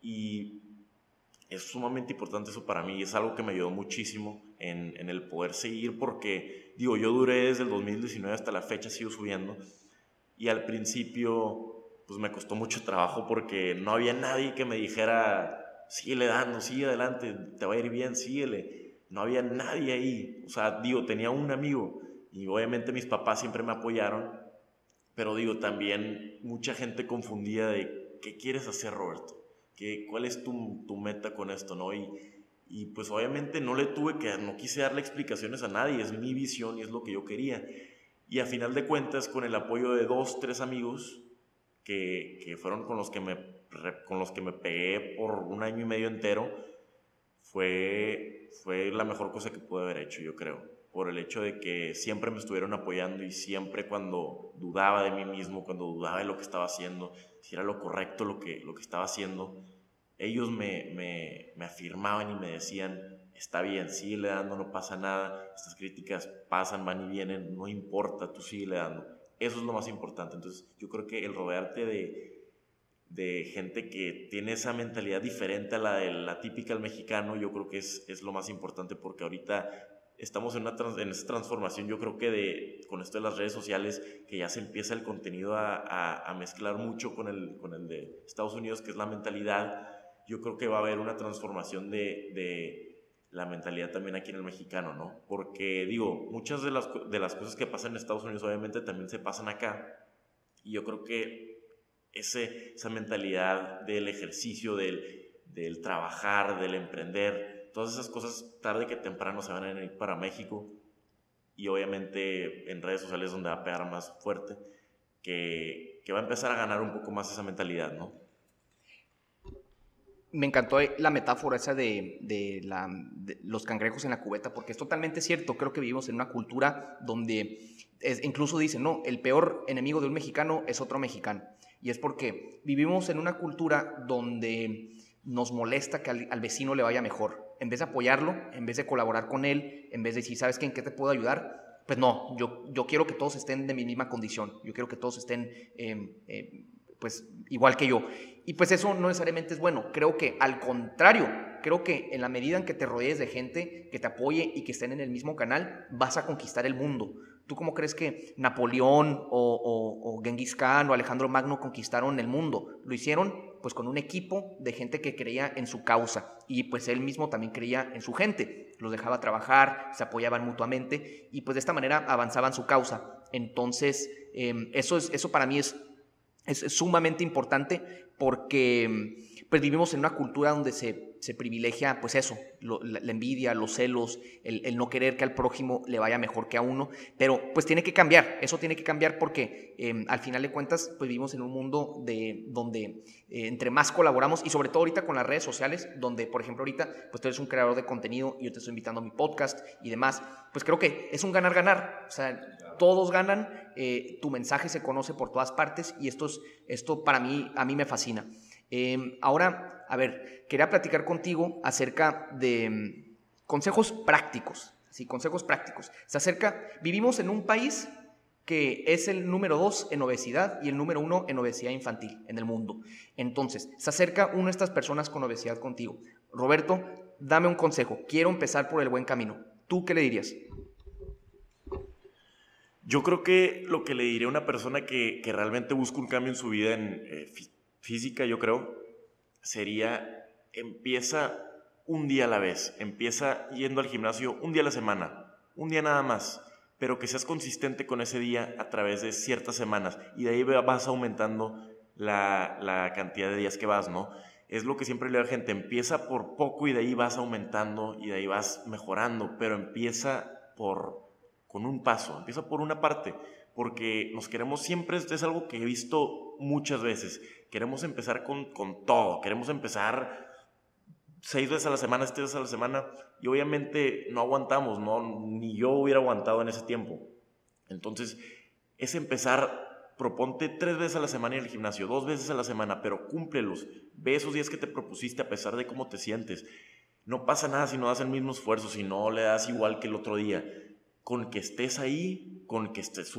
Speaker 2: Y es sumamente importante eso para mí, es algo que me ayudó muchísimo en, en, el poder seguir, porque digo, yo duré desde el 2019 hasta la fecha, sigo subiendo, y al principio pues me costó mucho trabajo porque no había nadie que me dijera, síguele dando, sigue adelante, te va a ir bien, síguele. No había nadie ahí, o sea, digo, tenía un amigo y obviamente mis papás siempre me apoyaron, pero digo, también mucha gente confundía de qué quieres hacer, Roberto, ¿Qué, cuál es tu, tu, meta con esto, ¿no? Y, y pues obviamente no le tuve que, no quise darle explicaciones a nadie, es mi visión y es lo que yo quería. Y a final de cuentas, con el apoyo de dos, tres amigos, que, que fueron con los que, me, con los que me pegué por un año y medio entero, fue, fue la mejor cosa que pude haber hecho, yo creo por el hecho de que siempre me estuvieron apoyando y siempre cuando dudaba de mí mismo, cuando dudaba de lo que estaba haciendo, si era lo correcto lo que, lo que estaba haciendo, ellos me, me, me afirmaban y me decían, está bien, sigue dando, no pasa nada, estas críticas pasan, van y vienen, no importa, tú sigue dando. Eso es lo más importante. Entonces yo creo que el rodearte de, de gente que tiene esa mentalidad diferente a la de la típica del mexicano, yo creo que es, es lo más importante porque ahorita estamos en, una en esa transformación, yo creo que de, con esto de las redes sociales, que ya se empieza el contenido a, a, mezclar mucho con el, con el de Estados Unidos, que es la mentalidad, yo creo que va a haber una transformación de, de la mentalidad también aquí en el mexicano, ¿no? Porque digo, muchas de las, de las cosas que pasan en Estados Unidos obviamente también se pasan acá, y yo creo que ese, esa mentalidad del ejercicio, del, trabajar, del emprender, todas esas cosas tarde que temprano se van a ir para México y obviamente en redes sociales donde va a pegar más fuerte, que, va a empezar a ganar un poco más esa mentalidad, ¿no?
Speaker 1: Me encantó la metáfora esa de, los cangrejos en la cubeta, porque es totalmente cierto. Creo que vivimos en una cultura donde incluso dicen, no, el peor enemigo de un mexicano es otro mexicano. Y es porque vivimos en una cultura donde nos molesta que al, vecino le vaya mejor. En vez de apoyarlo, en vez de colaborar con él, en vez de decir, ¿sabes qué? ¿En qué te puedo ayudar? Pues no, yo, yo quiero que todos estén de mi misma condición. Yo quiero que todos estén em, em, pues igual que yo. Y pues eso no necesariamente es bueno. Creo que al contrario, creo que en la medida en que te rodees de gente que te apoye y que estén en el mismo canal, vas a conquistar el mundo. ¿Tú cómo crees que Napoleón o, o, Genghis Khan o Alejandro Magno conquistaron el mundo? Lo hicieron pues con un equipo de gente que creía en su causa y pues él mismo también creía en su gente, los dejaba trabajar, se apoyaban mutuamente y pues de esta manera avanzaban su causa. Entonces, em, eso, es, eso para mí es, es, sumamente importante porque pues vivimos en una cultura donde se, se privilegia, pues eso, la, envidia, los celos, el, no querer que al prójimo le vaya mejor que a uno, pero pues tiene que cambiar, eso tiene que cambiar porque em, al final de cuentas, pues vivimos en un mundo de, donde eh, entre más colaboramos y sobre todo ahorita con las redes sociales, donde por ejemplo ahorita, pues tú eres un creador de contenido y yo te estoy invitando a mi podcast y demás, pues creo que es un ganar-ganar, o sea, todos ganan, eh, tu mensaje se conoce por todas partes y esto, es, esto para mí, a mí me fascina. Em, ahora, a ver, quería platicar contigo acerca de mm, consejos prácticos. Sí, consejos prácticos. Se acerca, vivimos en un país que es el número dos en obesidad y el número uno en obesidad infantil en el mundo. Entonces, se acerca una de estas personas con obesidad contigo. Roberto, dame un consejo. Quiero empezar por el buen camino. ¿Tú qué le dirías?
Speaker 2: Yo creo que lo que le diría a una persona que, realmente busca un cambio en su vida en, eh, física, yo creo, sería empieza un día a la vez, empieza yendo al gimnasio un día a la semana, un día nada más, pero que seas consistente con ese día a través de ciertas semanas y de ahí vas aumentando la, cantidad de días que vas, ¿no? Es lo que siempre le digo a la gente, empieza por poco y de ahí vas aumentando y de ahí vas mejorando, pero empieza por con un paso, empieza por una parte, porque nos queremos siempre, es algo que he visto muchas veces, queremos empezar con, con todo, queremos empezar seis veces a la semana, siete veces a la semana, y obviamente no aguantamos, no, ni yo hubiera aguantado en ese tiempo. Entonces, es empezar, proponte tres veces a la semana en el gimnasio, dos veces a la semana, pero cúmplelos, ve esos días que te propusiste a pesar de cómo te sientes. No pasa nada si no das el mismo esfuerzo, si no le das igual que el otro día. Con que estés ahí, con que estés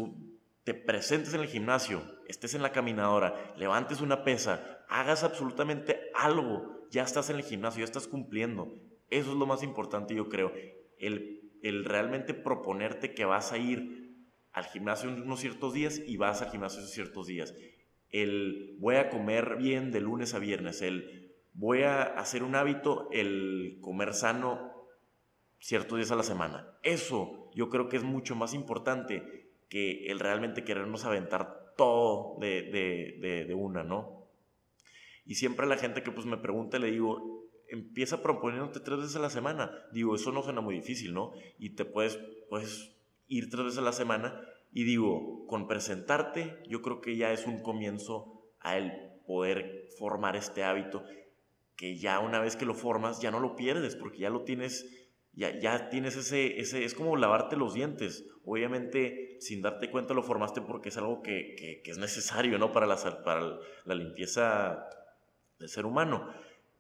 Speaker 2: te presentes en el gimnasio, estés en la caminadora, levantes una pesa, hagas absolutamente algo, ya estás en el gimnasio, ya estás cumpliendo. Eso es lo más importante, yo creo. El, el realmente proponerte que vas a ir al gimnasio unos ciertos días y vas al gimnasio esos ciertos días. El voy a comer bien de lunes a viernes. El voy a hacer un hábito, el comer sano ciertos días a la semana. Eso yo creo que es mucho más importante que el realmente querernos aventar todo de, de, de, una, ¿no? Y siempre a la gente que pues me pregunta le digo, empieza proponiéndote tres veces a la semana. Digo, eso no suena muy difícil, ¿no? Y te puedes, puedes ir tres veces a la semana. Y digo, con presentarte, yo creo que ya es un comienzo a el poder formar este hábito que ya una vez que lo formas, ya no lo pierdes, porque ya lo tienes, ya, ya tienes ese, ese, es como lavarte los dientes. Obviamente, sin darte cuenta, lo formaste porque es algo que, es necesario, ¿no? Para la, para la limpieza del ser humano.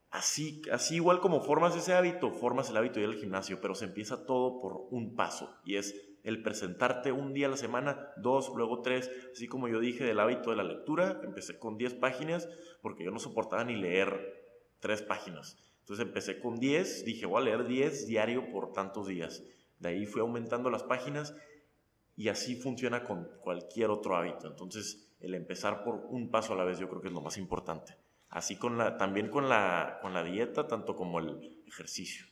Speaker 2: Así, así igual como formas ese hábito, formas el hábito de ir al gimnasio, pero se empieza todo por un paso y es el presentarte un día a la semana, dos, luego tres, así como yo dije del hábito de la lectura, empecé con 10 páginas porque yo no soportaba ni leer tres páginas. Entonces empecé con 10, dije voy a leer 10 diario por tantos días. De ahí fui aumentando las páginas y así funciona con cualquier otro hábito. Entonces, el empezar por un paso a la vez yo creo que es lo más importante. Así con la, también con la, con la dieta, tanto como el ejercicio.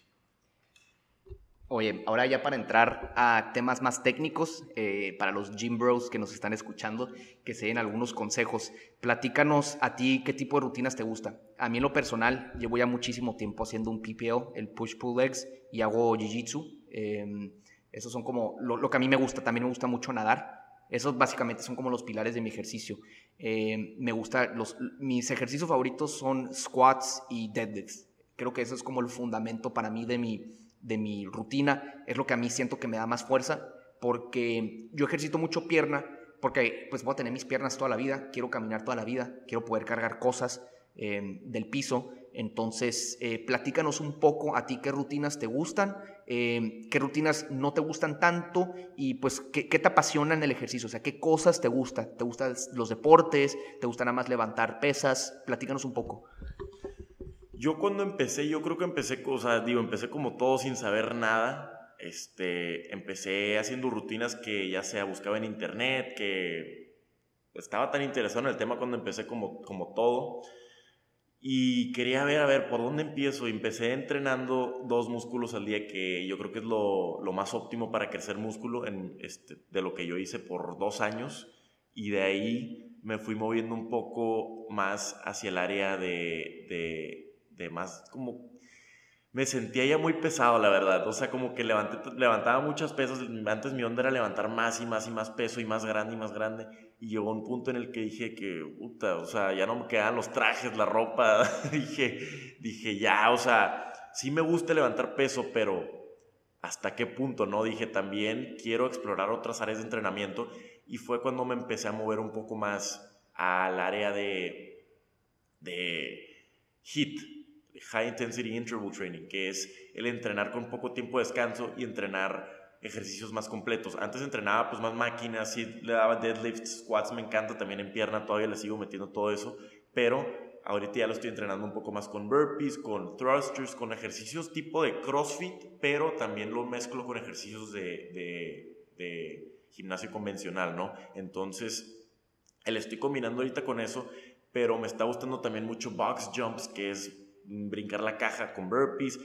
Speaker 1: Oye, ahora ya para entrar a temas más técnicos, eh, para los gym bros que nos están escuchando, que se den algunos consejos, platícanos a ti qué tipo de rutinas te gusta. A mí en lo personal, llevo ya muchísimo tiempo haciendo un PPO, el push-pull legs, y hago jiu-jitsu. Eh, esos son como lo, que a mí me gusta. También me gusta mucho nadar. Esos básicamente son como los pilares de mi ejercicio. Eh, me gusta, los, mis ejercicios favoritos son squats y deadlifts. Creo que eso es como el fundamento para mí de mi, de mi rutina. Es lo que a mí siento que me da más fuerza porque yo ejercito mucho pierna porque pues voy a tener mis piernas toda la vida, quiero caminar toda la vida, quiero poder cargar cosas eh, del piso. Entonces, eh, platícanos un poco a ti qué rutinas te gustan, eh, qué rutinas no te gustan tanto y pues qué, te apasiona en el ejercicio, o sea, qué cosas te gustan. ¿Te gustan los deportes? ¿Te gusta nada más levantar pesas? Platícanos un poco.
Speaker 2: Yo cuando empecé, yo creo que empecé, o sea, digo, empecé como todo sin saber nada. Este, empecé haciendo rutinas que ya sea buscaba en internet, que estaba tan interesado en el tema cuando empecé como, como todo y quería ver, a ver, ¿por dónde empiezo? empecé entrenando dos músculos al día, que yo creo que es lo, lo más óptimo para crecer músculo en este, de lo que yo hice por dos años. Y de ahí me fui moviendo un poco más hacia el área de, de, de más como me sentía ya muy pesado, la verdad. O sea, como que levanté, levantaba muchas pesas. Antes mi onda era levantar más y más y más peso y más grande y más grande. Y llegó un punto en el que dije que, puta, o sea, ya no me quedaban los trajes, la ropa. dije, dije, ya, o sea, sí me gusta levantar peso, pero ¿hasta qué punto? No, dije, también quiero explorar otras áreas de entrenamiento. Y fue cuando me empecé a mover un poco más al área de, de HIT, High Intensity Interval Training, que es el entrenar con poco tiempo de descanso y entrenar ejercicios más completos. Antes entrenaba pues más máquinas, le daba deadlifts, squats, me encanta también en pierna, todavía le sigo metiendo todo eso, pero ahorita ya lo estoy entrenando un poco más con burpees, con thrusters, con ejercicios tipo de CrossFit, pero también lo mezclo con ejercicios de, de, de gimnasio convencional, ¿no? Entonces, le estoy combinando ahorita con eso, pero me está gustando también mucho box jumps, que es brincar la caja con burpees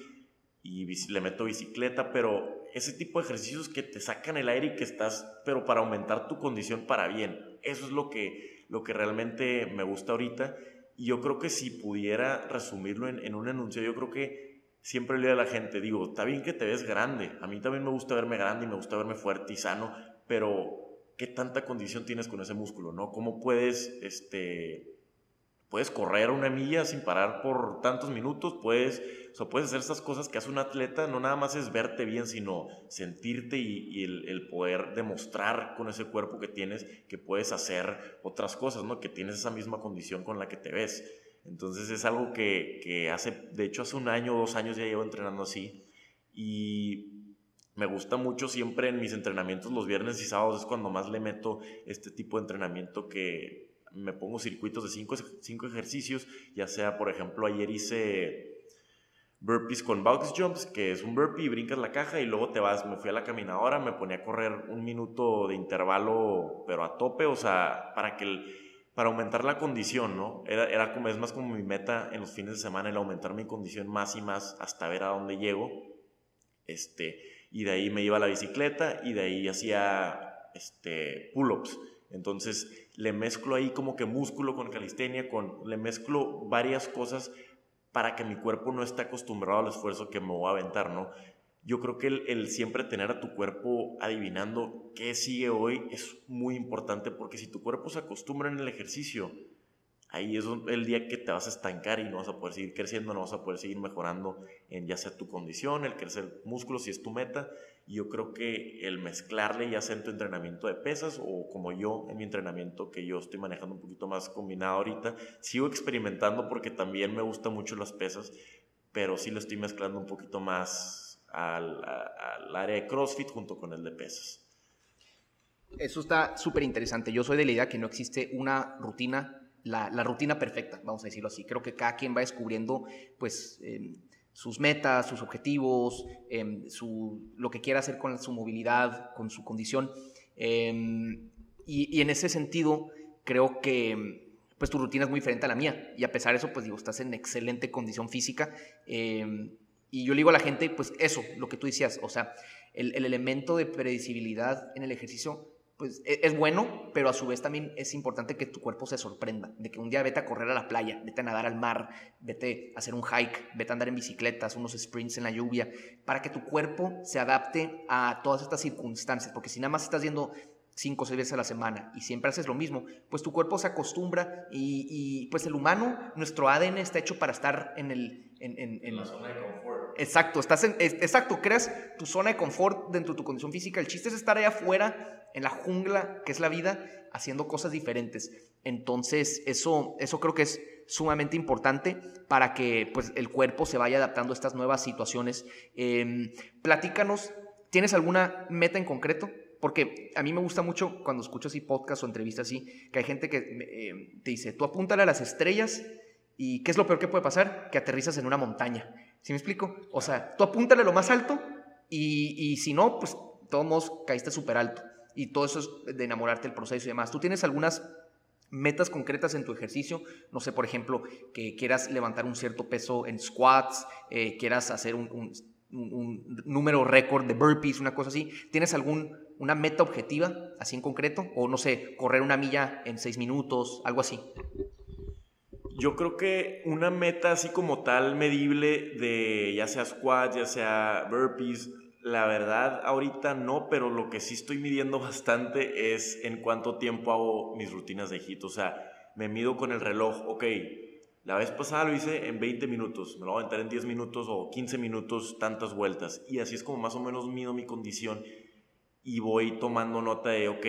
Speaker 2: y le meto bicicleta, pero ese tipo de ejercicios que te sacan el aire y que estás, pero para aumentar tu condición para bien. Eso es lo que, lo que realmente me gusta ahorita. Y yo creo que si pudiera resumirlo en, en un anuncio, yo creo que siempre le digo a la gente, digo, está bien que te ves grande. A mí también me gusta verme grande y me gusta verme fuerte y sano, pero ¿qué tanta condición tienes con ese músculo? ¿no? ¿Cómo puedes, este, puedes correr una milla sin parar por tantos minutos, puedes, o puedes hacer estas cosas que hace un atleta, no nada más es verte bien, sino sentirte y, el, poder demostrar con ese cuerpo que tienes que puedes hacer otras cosas, ¿no? Que tienes esa misma condición con la que te ves. Entonces es algo que, que hace, de hecho hace un año o dos años ya llevo entrenando así y me gusta mucho siempre en mis entrenamientos los viernes y sábados es cuando más le meto este tipo de entrenamiento que me pongo circuitos de cinco, cinco ejercicios, ya sea, por ejemplo, ayer hice burpees con box jumps, que es un burpee brincas la caja y luego te vas, me fui a la caminadora, me ponía a correr un minuto de intervalo, pero a tope, o sea, para que para aumentar la condición, ¿no? Era, era como, es más como mi meta en los fines de semana, el aumentar mi condición más y más hasta ver a dónde llego, este, y de ahí me iba a la bicicleta y de ahí hacía, este, pull-ups, entonces le mezclo ahí como que músculo con calistenia, con, le mezclo varias cosas para que mi cuerpo no esté acostumbrado al esfuerzo que me voy a aventar, ¿no? Yo creo que el, siempre tener a tu cuerpo adivinando qué sigue hoy es muy importante porque si tu cuerpo se acostumbra en el ejercicio, ahí es el día que te vas a estancar y no vas a poder seguir creciendo, no vas a poder seguir mejorando en ya sea tu condición, el crecer músculos si es tu meta, yo creo que el mezclarle ya sea en tu entrenamiento de pesas o como yo en mi entrenamiento que yo estoy manejando un poquito más combinado ahorita, sigo experimentando porque también me gustan mucho las pesas, pero sí lo estoy mezclando un poquito más al, área de CrossFit junto con el de pesas.
Speaker 1: Eso está súper interesante. Yo soy de la idea que no existe una rutina, la, rutina perfecta, vamos a decirlo así. Creo que cada quien va descubriendo, pues, em, sus metas, sus objetivos, em, su, lo que quiera hacer con su movilidad, con su condición. Em, y, en ese sentido, creo que pues tu rutina es muy diferente a la mía. Y a pesar de eso, pues digo, estás en excelente condición física. Em, y yo le digo a la gente, pues eso, lo que tú decías, o sea, el, el elemento de predecibilidad en el ejercicio pues e, es bueno, pero a su vez también es importante que tu cuerpo se sorprenda, de que un día vete a correr a la playa, vete a nadar al mar, vete a hacer un hike, vete a andar en bicicletas, unos sprints en la lluvia, para que tu cuerpo se adapte a todas estas circunstancias, porque si nada más estás yendo cinco o seis veces a la semana y siempre haces lo mismo, pues tu cuerpo se acostumbra y, pues el humano, nuestro ADN está hecho para estar en el... En,
Speaker 2: la zona de confort.
Speaker 1: Exacto, estás en, exacto, creas tu zona de confort dentro de tu condición física. El chiste es estar allá afuera en la jungla que es la vida, haciendo cosas diferentes. Entonces, eso, eso creo que es sumamente importante para que pues, el cuerpo se vaya adaptando a estas nuevas situaciones. Em, platícanos, ¿tienes alguna meta en concreto? Porque a mí me gusta mucho cuando escucho así podcasts o entrevistas así, que hay gente que em, te dice, tú apúntale a las estrellas y ¿qué es lo peor que puede pasar? Que aterrizas en una montaña. ¿Sí me explico? O sea, tú apúntale lo más alto y, y si no, pues de todos modos caíste súper alto y todo eso es de enamorarte del proceso y demás. ¿Tú tienes algunas metas concretas en tu ejercicio? No sé, por ejemplo, que quieras levantar un cierto peso en squats, eh, quieras hacer un, un, número récord de burpees, una cosa así. ¿Tienes algún, una meta objetiva, así en concreto? O no sé, correr una milla en seis minutos, algo así.
Speaker 2: Yo creo que una meta así como tal medible de ya sea squats, ya sea burpees, la verdad ahorita no, pero lo que sí estoy midiendo bastante es en cuánto tiempo hago mis rutinas de hit. O sea, me mido con el reloj, ok, la vez pasada lo hice en 20 minutos, me lo voy a aventar en 10 minutos o 15 minutos, tantas vueltas. Y así es como más o menos mido mi condición y voy tomando nota de, ok,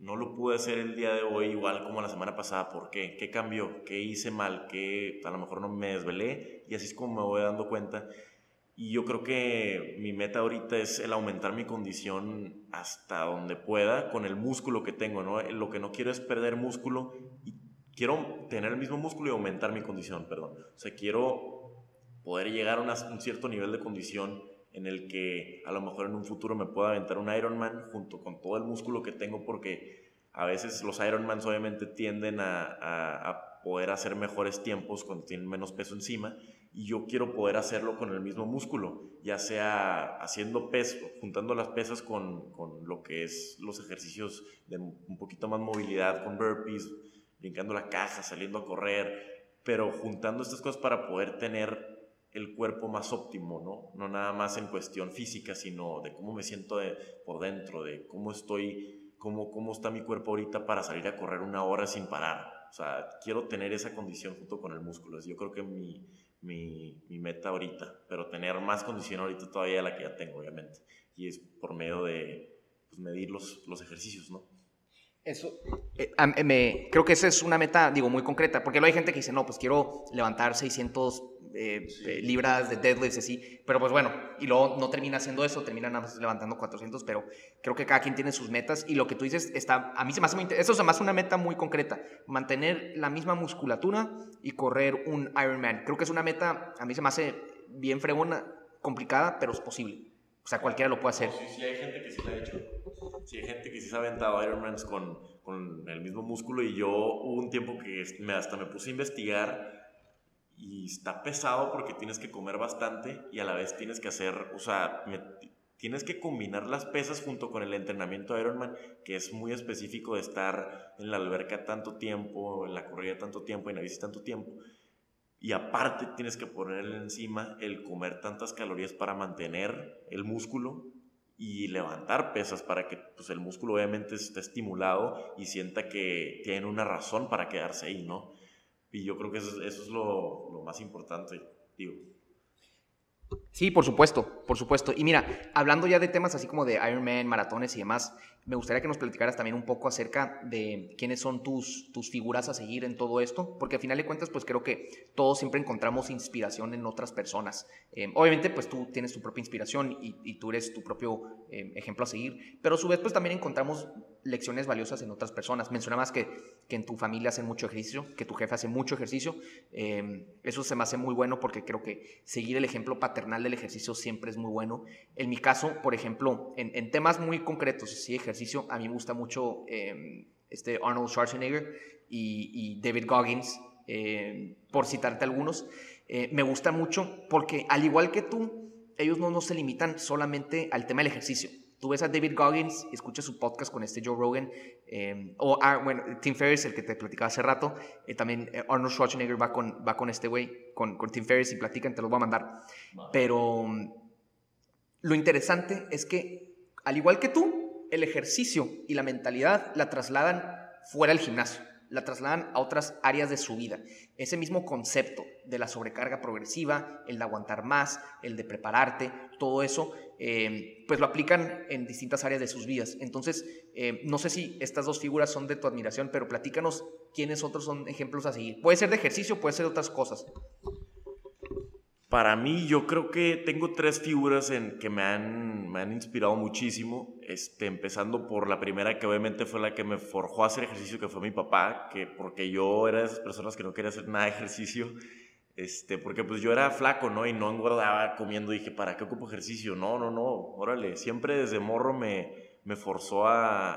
Speaker 2: no lo pude hacer el día de hoy igual como la semana pasada. ¿Por qué? ¿Qué cambió? ¿Qué hice mal? ¿Qué a lo mejor no me desvelé? Y así es como me voy dando cuenta. Y yo creo que mi meta ahorita es el aumentar mi condición hasta donde pueda con el músculo que tengo, ¿no? Lo que no quiero es perder músculo y quiero tener el mismo músculo y aumentar mi condición, perdón. O sea, quiero poder llegar a un cierto nivel de condición en el que a lo mejor en un futuro me pueda aventar un Ironman junto con todo el músculo que tengo porque a veces los Ironmans obviamente tienden a, poder hacer mejores tiempos cuando tienen menos peso encima y yo quiero poder hacerlo con el mismo músculo, ya sea haciendo peso, juntando las pesas con, con lo que es los ejercicios de un poquito más movilidad, con burpees, brincando la caja, saliendo a correr, pero juntando estas cosas para poder tener el cuerpo más óptimo, ¿no? No nada más en cuestión física, sino de cómo me siento por dentro, de cómo estoy, cómo, cómo está mi cuerpo ahorita para salir a correr una hora sin parar. O sea, quiero tener esa condición junto con el músculo. Yo creo que mi, mi, mi meta ahorita, pero tener más condición ahorita todavía de la que ya tengo, obviamente. Y es por medio de pues, medir los, los ejercicios, ¿no?
Speaker 1: Eso, eh, me, creo que esa es una meta, digo, muy concreta, porque luego hay gente que dice, no, pues quiero levantar 600 eh, libras de deadlifts, así, pero pues bueno, y luego no termina haciendo eso, termina nada más levantando 400, pero creo que cada quien tiene sus metas y lo que tú dices está, a mí se me hace muy, eso se me hace una meta muy concreta, mantener la misma musculatura y correr un Ironman. Creo que es una meta, a mí se me hace bien fregona, complicada, pero es posible. O sea, cualquiera lo puede hacer.
Speaker 2: Sí, sí, hay gente que sí lo ha hecho. Sí, hay gente que sí se ha aventado Ironmans con, con el mismo músculo y yo hubo un tiempo que me, hasta me puse a investigar y está pesado porque tienes que comer bastante y a la vez tienes que hacer, o sea, tienes que combinar las pesas junto con el entrenamiento de Ironman, que es muy específico de estar en la alberca tanto tiempo, en la corrida tanto tiempo, en la bici tanto tiempo. Y aparte tienes que ponerle encima el comer tantas calorías para mantener el músculo y levantar pesas para que pues, el músculo obviamente esté estimulado y sienta que tiene una razón para quedarse ahí, ¿no? Y yo creo que eso, eso es lo, lo, más importante, digo.
Speaker 1: Sí, por supuesto, por supuesto. Y mira, hablando ya de temas así como de Ironman, maratones y demás, me gustaría que nos platicaras también un poco acerca de quiénes son tus, tus figuras a seguir en todo esto, porque al final de cuentas, pues creo que todos siempre encontramos inspiración en otras personas. Eh, obviamente, pues tú tienes tu propia inspiración y, tú eres tu propio eh, ejemplo a seguir, pero a su vez, pues también encontramos lecciones valiosas en otras personas. Mencionabas que, que en tu familia hacen mucho ejercicio, que tu jefe hace mucho ejercicio. Eh, eso se me hace muy bueno porque creo que seguir el ejemplo paternal del ejercicio siempre es muy bueno. En mi caso, por ejemplo, en, temas muy concretos, sí, ejercicio, a mí me gusta mucho em, este Arnold Schwarzenegger y, David Goggins, em, por citarte algunos. Eh, me gusta mucho porque al igual que tú, ellos no se limitan solamente al tema del ejercicio. Tú ves a David Goggins, escuchas su podcast con este Joe Rogan, em, o ah, bueno, Tim Ferriss, el que te platicaba hace rato, eh, también eh, Arnold Schwarzenegger va con, va con este güey, con, con, Tim Ferriss y platican, te los voy a mandar. Pero lo interesante es que, al igual que tú, el ejercicio y la mentalidad la trasladan fuera del gimnasio, la trasladan a otras áreas de su vida. Ese mismo concepto de la sobrecarga progresiva, el de aguantar más, el de prepararte, todo eso, eh, pues lo aplican en distintas áreas de sus vidas. Entonces, eh, no sé si estas dos figuras son de tu admiración, pero platícanos quiénes otros son ejemplos a seguir. Puede ser de ejercicio, puede ser de otras cosas.
Speaker 2: Para mí, yo creo que tengo tres figuras en, que me han, me han inspirado muchísimo. Este, empezando por la primera, que obviamente fue la que me forjó a hacer ejercicio, que fue mi papá, que porque yo era de esas personas que no quería hacer nada de ejercicio. Este, porque pues yo era flaco, ¿no? Y no engordaba comiendo. Dije, ¿para qué ocupo ejercicio? No, no, no, órale. Siempre desde morro me, me forzó a,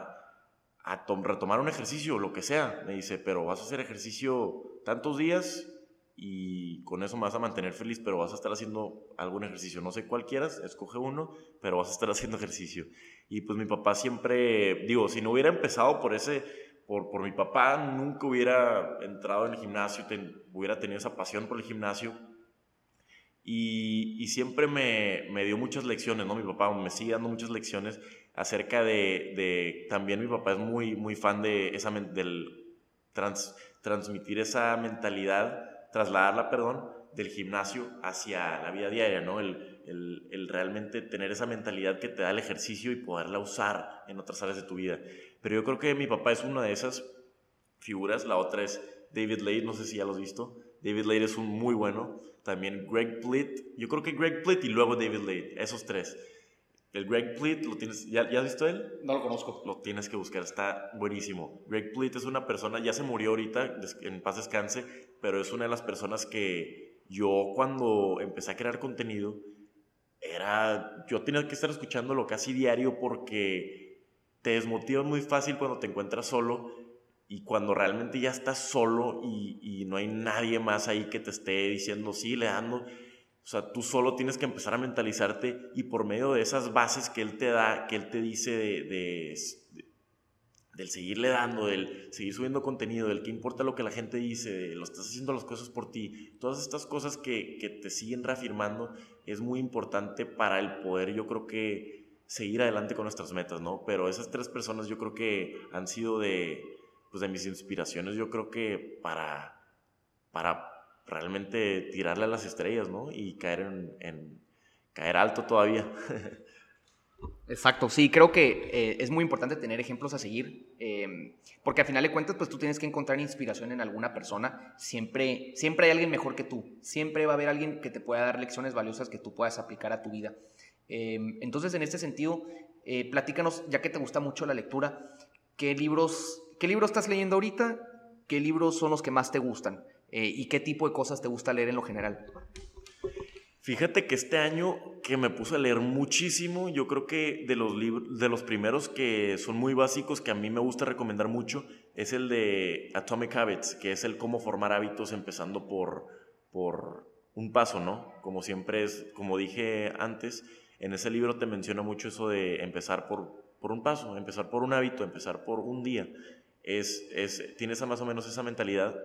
Speaker 2: a retomar un ejercicio, lo que sea. Me dice, pero vas a hacer ejercicio tantos días y con eso me vas a mantener feliz, pero vas a estar haciendo algún ejercicio. No sé cuál quieras, escoge uno, pero vas a estar haciendo ejercicio. Y pues mi papá siempre, digo, si no hubiera empezado por ese, por, por mi papá, nunca hubiera entrado en el gimnasio, hubiera tenido esa pasión por el gimnasio. Y, y siempre me, me, dio muchas lecciones, ¿no? Mi papá me sigue dando muchas lecciones acerca de, de también mi papá es muy, muy fan de esa, del trans, transmitir esa mentalidad trasladarla, perdón, del gimnasio hacia la vida diaria, ¿no? El, el, el, realmente tener esa mentalidad que te da el ejercicio y poderla usar en otras áreas de tu vida. Pero yo creo que mi papá es una de esas figuras, la otra es David Lade, no sé si ya lo has visto. David Lade es un muy bueno. También Greg Plitt, yo creo que Greg Plitt y luego David Lade, esos tres. El Greg Plitt, ¿lo tienes, ¿ya, ¿ya has visto él?
Speaker 1: No lo conozco.
Speaker 2: Lo tienes que buscar, está buenísimo. Greg Plitt es una persona, ya se murió ahorita, en paz descanse, pero es una de las personas que yo cuando empecé a crear contenido, era, yo tenía que estar escuchándolo casi diario porque te desmotiva muy fácil cuando te encuentras solo y cuando realmente ya estás solo y, y no hay nadie más ahí que te esté diciendo, sí, le dando o sea, tú solo tienes que empezar a mentalizarte y por medio de esas bases que él te da, que él te dice de, del seguirle dando, del seguir subiendo contenido, del que importa lo que la gente dice, de lo estás haciendo las cosas por ti, todas estas cosas que, que te siguen reafirmando es muy importante para el poder, yo creo que seguir adelante con nuestras metas, ¿no? Pero esas tres personas yo creo que han sido de, pues de mis inspiraciones, yo creo que para, para realmente tirarle a las estrellas, ¿no? Y caer en, caer alto todavía.
Speaker 1: Exacto, sí, creo que eh, es muy importante tener ejemplos a seguir, eh, porque al final de cuentas, pues tú tienes que encontrar inspiración en alguna persona, siempre, siempre hay alguien mejor que tú, siempre va a haber alguien que te pueda dar lecciones valiosas que tú puedas aplicar a tu vida. Eh, entonces, en este sentido, platícanos, ya que te gusta mucho la lectura, ¿qué libros, ¿qué libros estás leyendo ahorita? ¿Qué libros son los que más te gustan? Eh, y qué tipo de cosas te gusta leer en lo general.
Speaker 2: Fíjate que este año que me puse a leer muchísimo, yo creo que de los de los primeros que son muy básicos, que a mí me gusta recomendar mucho, es el de Atomic Habits, que es el cómo formar hábitos empezando por, por un paso, ¿no? Como siempre es, como dije antes, en ese libro te menciona mucho eso de empezar por, por un paso, empezar por un hábito, empezar por un día. Es, es, tienes más o menos esa mentalidad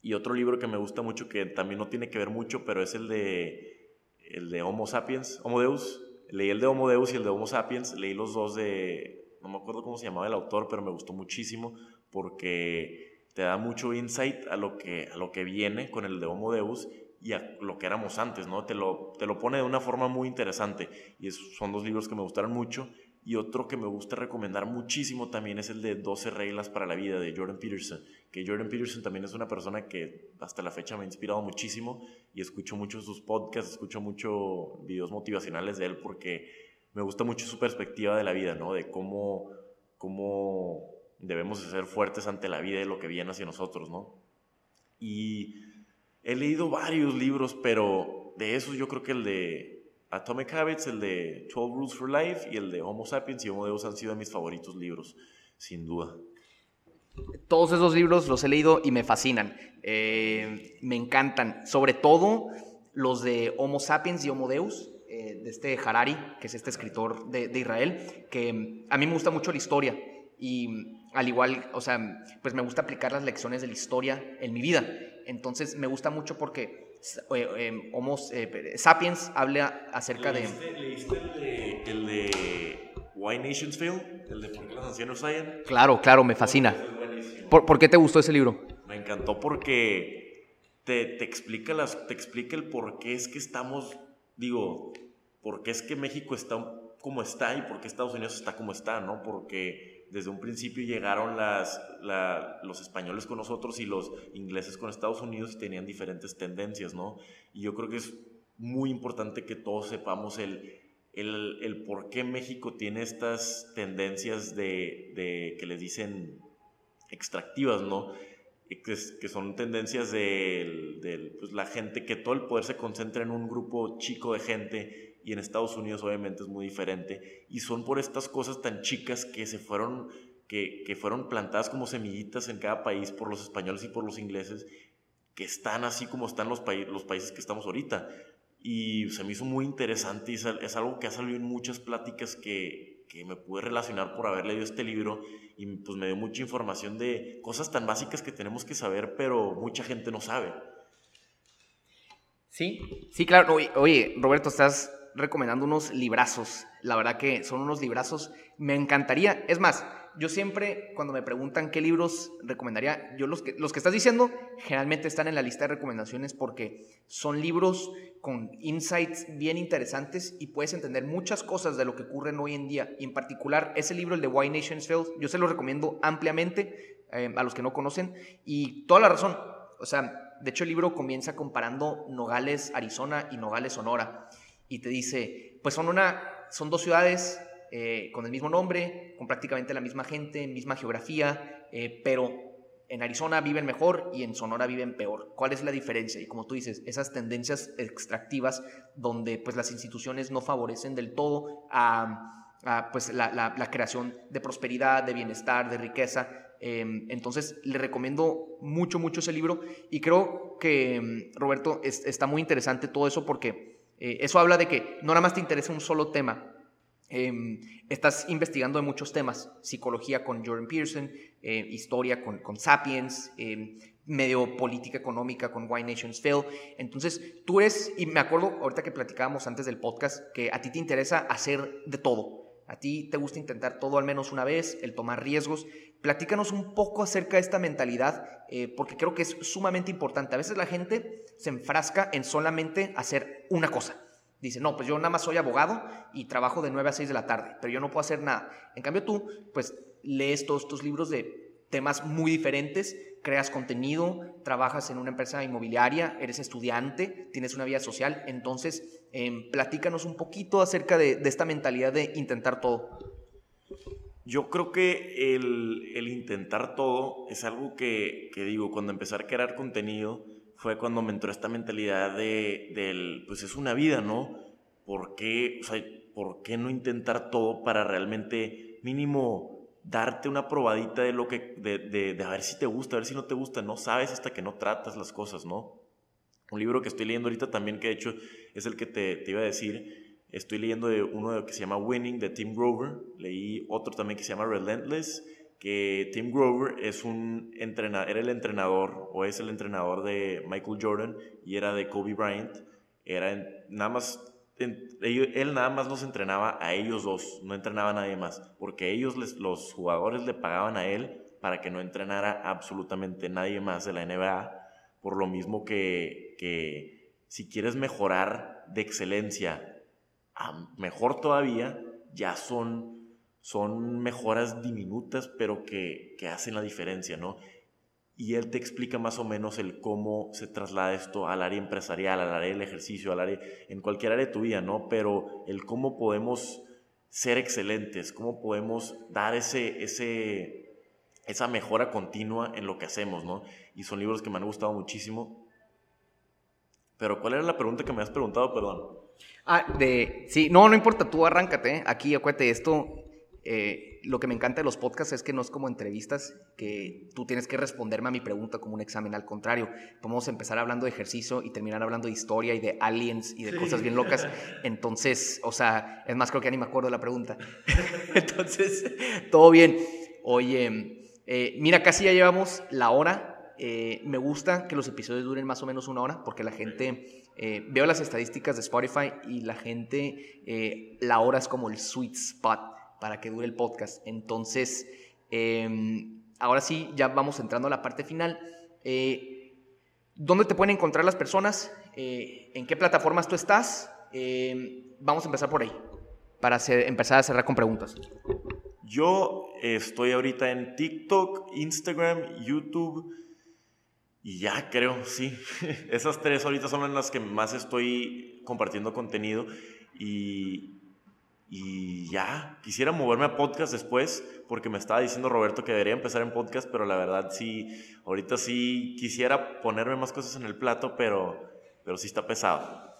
Speaker 2: y otro libro que me gusta mucho, que también no tiene que ver mucho, pero es el de, el de Homo Sapiens, Homo Deus. Leí el de Homo Deus y el de Homo Sapiens. Leí los dos de, no me acuerdo cómo se llamaba el autor, pero me gustó muchísimo porque te da mucho insight a lo que, a lo que viene con el de Homo Deus y a lo que éramos antes, ¿no? Te lo, te lo pone de una forma muy interesante. Y son dos libros que me gustaron mucho. Y otro que me gusta recomendar muchísimo también es el de 12 reglas para la vida de Jordan Peterson, que Jordan Peterson también es una persona que hasta la fecha me ha inspirado muchísimo y escucho mucho sus podcasts, escucho mucho videos motivacionales de él porque me gusta mucho su perspectiva de la vida, ¿no? De cómo, cómo debemos ser fuertes ante la vida y lo que viene hacia nosotros, ¿no? Y he leído varios libros, pero de esos yo creo que el de Atomic Habits, el de 12 Rules for Life y el de Homo Sapiens y Homo Deus han sido mis favoritos libros, sin duda.
Speaker 1: Todos esos libros los he leído y me fascinan, eh, me encantan, sobre todo los de Homo Sapiens y Homo Deus, eh, de este Harari, que es este escritor de, de, Israel, que a mí me gusta mucho la historia y al igual, o sea, pues me gusta aplicar las lecciones de la historia en mi vida. Entonces me gusta mucho porque eh, Homo eh, Sapiens habla acerca
Speaker 2: de... ¿Leíste el de, el de Why Nations Fail? ¿El de por qué las naciones fallan?
Speaker 1: Claro, claro, me fascina. ¿Por, ¿Por, qué te gustó ese libro?
Speaker 2: Me encantó porque te, te, explica las, te explica el por qué es que estamos, digo, por qué es que México está como está y por qué Estados Unidos está como está, ¿no? Porque desde un principio llegaron las, los españoles con nosotros y los ingleses con Estados Unidos y tenían diferentes tendencias, ¿no? Y yo creo que es muy importante que todos sepamos el, el, el por qué México tiene estas tendencias de, de que les dicen extractivas, ¿no? Que son tendencias de, de pues, la gente, que todo el poder se concentra en un grupo chico de gente y en Estados Unidos obviamente es muy diferente y son por estas cosas tan chicas que se fueron que, que, fueron plantadas como semillitas en cada país por los españoles y por los ingleses que están así como están los, los países que estamos ahorita. Y se me hizo muy interesante y es algo que ha salido en muchas pláticas que, que me pude relacionar por haber leído este libro y pues me dio mucha información de cosas tan básicas que tenemos que saber, pero mucha gente no sabe.
Speaker 1: Sí, sí, claro. Oye, Roberto, estás recomendando unos librazos. La verdad que son unos librazos. Me encantaría. Es más, yo siempre, cuando me preguntan qué libros recomendaría, yo los que, los que estás diciendo generalmente están en la lista de recomendaciones porque son libros con insights bien interesantes y puedes entender muchas cosas de lo que ocurre hoy en día. Y en particular, ese libro, el de Why Nations Fail, yo se lo recomiendo ampliamente eh, a los que no conocen y toda la razón. O sea, de hecho el libro comienza comparando Nogales, Arizona y Nogales, Sonora. Y te dice, pues son, una, son dos ciudades eh, con el mismo nombre, con prácticamente la misma gente, misma geografía, eh, pero en Arizona viven mejor y en Sonora viven peor. ¿Cuál es la diferencia? Y como tú dices, esas tendencias extractivas donde pues las instituciones no favorecen del todo a, pues la, creación de prosperidad, de bienestar, de riqueza. Em, entonces le recomiendo mucho, mucho ese libro y creo que, em, Roberto, está muy interesante todo eso porque eh, eso habla de que no nada más te interesa un solo tema, Em, estás investigando de muchos temas, psicología con Jordan Pearson, eh, historia con, con Sapiens, eh, medio política económica con Why Nations Fail. Entonces, tú eres, y me acuerdo ahorita que platicábamos antes del podcast, que a ti te interesa hacer de todo. A ti te gusta intentar todo al menos una vez, el tomar riesgos. Platícanos un poco acerca de esta mentalidad, eh, porque creo que es sumamente importante. A veces la gente se enfrasca en solamente hacer una cosa. Dice, no, pues yo nada más soy abogado y trabajo de 9 a 6 de la tarde, pero yo no puedo hacer nada. En cambio tú, pues lees todos estos libros de temas muy diferentes, creas contenido, trabajas en una empresa inmobiliaria, eres estudiante, tienes una vida social, entonces em, platícanos un poquito acerca de, esta mentalidad de intentar todo.
Speaker 2: Yo creo que el, intentar todo es algo que, digo, cuando empezar a crear contenido, fue cuando me entró esta mentalidad de, del, pues es una vida, ¿no? ¿Por qué, ¿por qué no intentar todo para realmente mínimo darte una probadita de lo que, de, de, a ver si te gusta, a ver si no te gusta? No sabes hasta que no tratas las cosas, ¿no? Un libro que estoy leyendo ahorita también, que de hecho es el que te, te iba a decir, estoy leyendo de uno que se llama Winning, de Tim Grover, leí otro también que se llama Relentless, que Tim Grover es un entrenador, era el entrenador o es el entrenador de Michael Jordan y era de Kobe Bryant. Era nada más, él nada más los entrenaba a ellos dos, no entrenaba a nadie más, porque ellos, les, los jugadores le pagaban a él para que no entrenara absolutamente nadie más de la NBA, por lo mismo que, que si quieres mejorar de excelencia, mejor todavía, ya son son mejoras diminutas, pero que, hacen la diferencia, ¿no? Y él te explica más o menos el cómo se traslada esto al área empresarial, al área del ejercicio, al área, en cualquier área de tu vida, ¿no? Pero el cómo podemos ser excelentes, cómo podemos dar ese, ese, esa mejora continua en lo que hacemos, ¿no? Y son libros que me han gustado muchísimo. Pero ¿cuál era la pregunta que me has preguntado, perdón?
Speaker 1: Ah, de, sí, no, no importa, tú arráncate, ¿eh? aquí acuérdate, esto eh, lo que me encanta de los podcasts es que no es como entrevistas, que tú tienes que responderme a mi pregunta como un examen. Al contrario, podemos empezar hablando de ejercicio y terminar hablando de historia y de aliens y de cosas bien locas. Entonces, o sea, es más, creo que ya ni me acuerdo de la pregunta. Entonces, todo bien. Oye, eh, mira, casi ya llevamos la hora. Eh, me gusta que los episodios duren más o menos una hora porque la gente... veo las estadísticas de Spotify y la gente, la hora es como el sweet spot para que dure el podcast. Entonces, em, ahora sí, ya vamos entrando a la parte final. Eh, ¿Dónde te pueden encontrar las personas? Eh, ¿En qué plataformas tú estás? Em, vamos a empezar por ahí, para empezar a cerrar con preguntas.
Speaker 2: Yo estoy ahorita en TikTok, Instagram, YouTube y ya creo, sí. Esas tres ahorita son en las que más estoy compartiendo contenido y y ya, quisiera moverme a podcast después, porque me estaba diciendo Roberto que debería empezar en podcast, pero la verdad sí, ahorita sí quisiera ponerme más cosas en el plato, pero, pero sí está pesado.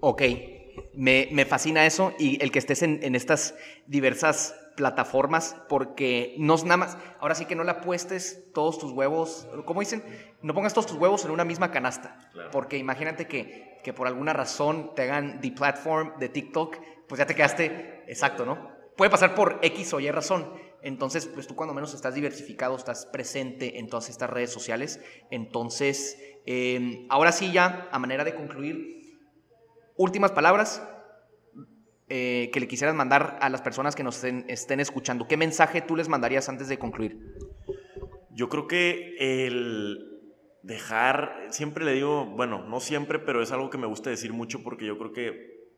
Speaker 1: Ok, me, me fascina eso y el que estés en, en estas diversas plataformas porque no es nada más, ahora sí que no le apuestes todos tus huevos, como dicen, no pongas todos tus huevos en una misma canasta, porque imagínate que, que por alguna razón te hagan the platform de TikTok, pues ya te quedaste, exacto, ¿no? Puede pasar por X o Y razón. Entonces, pues tú cuando menos estás diversificado, estás presente en todas estas redes sociales. Entonces, em, ahora sí ya, a manera de concluir, últimas palabras eh, que le quisieras mandar a las personas que nos estén, escuchando. ¿Qué mensaje tú les mandarías antes de concluir?
Speaker 2: Yo creo que el dejar, siempre le digo, bueno, no siempre, pero es algo que me gusta decir mucho porque yo creo que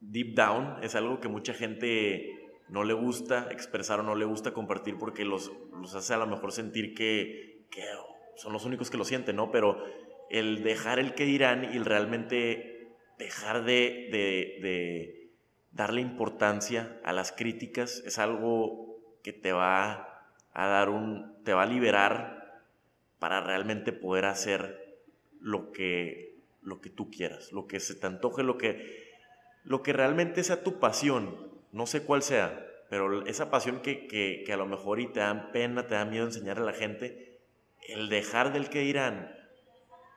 Speaker 2: deep down es algo que mucha gente no le gusta expresar o no le gusta compartir porque los, los hace a lo mejor sentir que, son los únicos que lo sienten, ¿no? Pero el dejar el que dirán y el realmente dejar de, de, darle importancia a las críticas es algo que te va a dar un, te va a liberar para realmente poder hacer lo que, lo que tú quieras, lo que se te antoje, lo que, lo que realmente sea tu pasión no sé cuál sea, pero esa pasión que, a lo mejor y te dan pena, te da miedo enseñar a la gente, el dejar del que dirán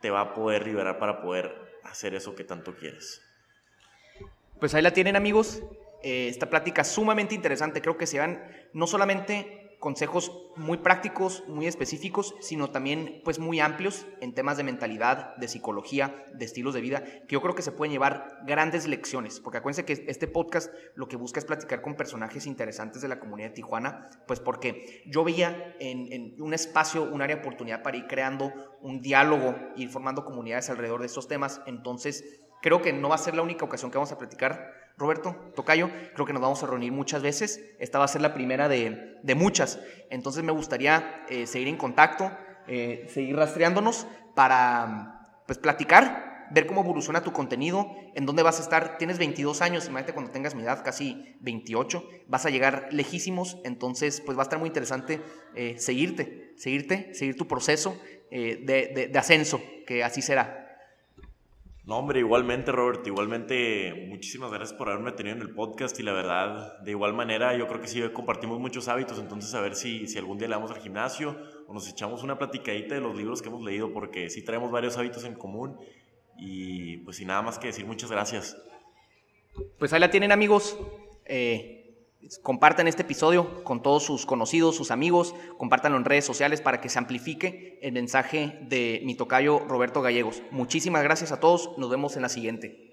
Speaker 2: te va a poder liberar para poder hacer eso que tanto quieres.
Speaker 1: Pues ahí la tienen amigos, eh, esta plática sumamente interesante, creo que se van no solamente consejos muy prácticos, muy específicos, sino también pues muy amplios en temas de mentalidad, de psicología, de estilos de vida, que yo creo que se pueden llevar grandes lecciones, porque acuérdense que este podcast lo que busca es platicar con personajes interesantes de la comunidad de Tijuana, pues porque yo veía en, un espacio, un área de oportunidad para ir creando un diálogo, ir formando comunidades alrededor de estos temas, entonces creo que no va a ser la única ocasión que vamos a platicar Roberto, Tocayo, creo que nos vamos a reunir muchas veces. Esta va a ser la primera de, muchas. Entonces me gustaría eh, seguir en contacto, eh, seguir rastreándonos para pues, platicar, ver cómo evoluciona tu contenido, en dónde vas a estar. Tienes 22 años, imagínate cuando tengas mi edad, casi 28, vas a llegar lejísimos. Entonces, pues va a estar muy interesante eh, seguirte, seguirte, seguir tu proceso de ascenso, que así será.
Speaker 2: No, hombre, igualmente, Robert, igualmente, muchísimas gracias por haberme tenido en el podcast y la verdad, de igual manera, yo creo que sí compartimos muchos hábitos, entonces a ver si, si algún día le vamos al gimnasio o nos echamos una platicadita de los libros que hemos leído, porque sí traemos varios hábitos en común y pues sin nada más que decir, muchas gracias.
Speaker 1: Pues ahí la tienen amigos. Eh, Compartan este episodio con todos sus conocidos, sus amigos, compártanlo en redes sociales para que se amplifique el mensaje de mi tocayo Roberto Gallegos. Muchísimas gracias a todos, nos vemos en la siguiente.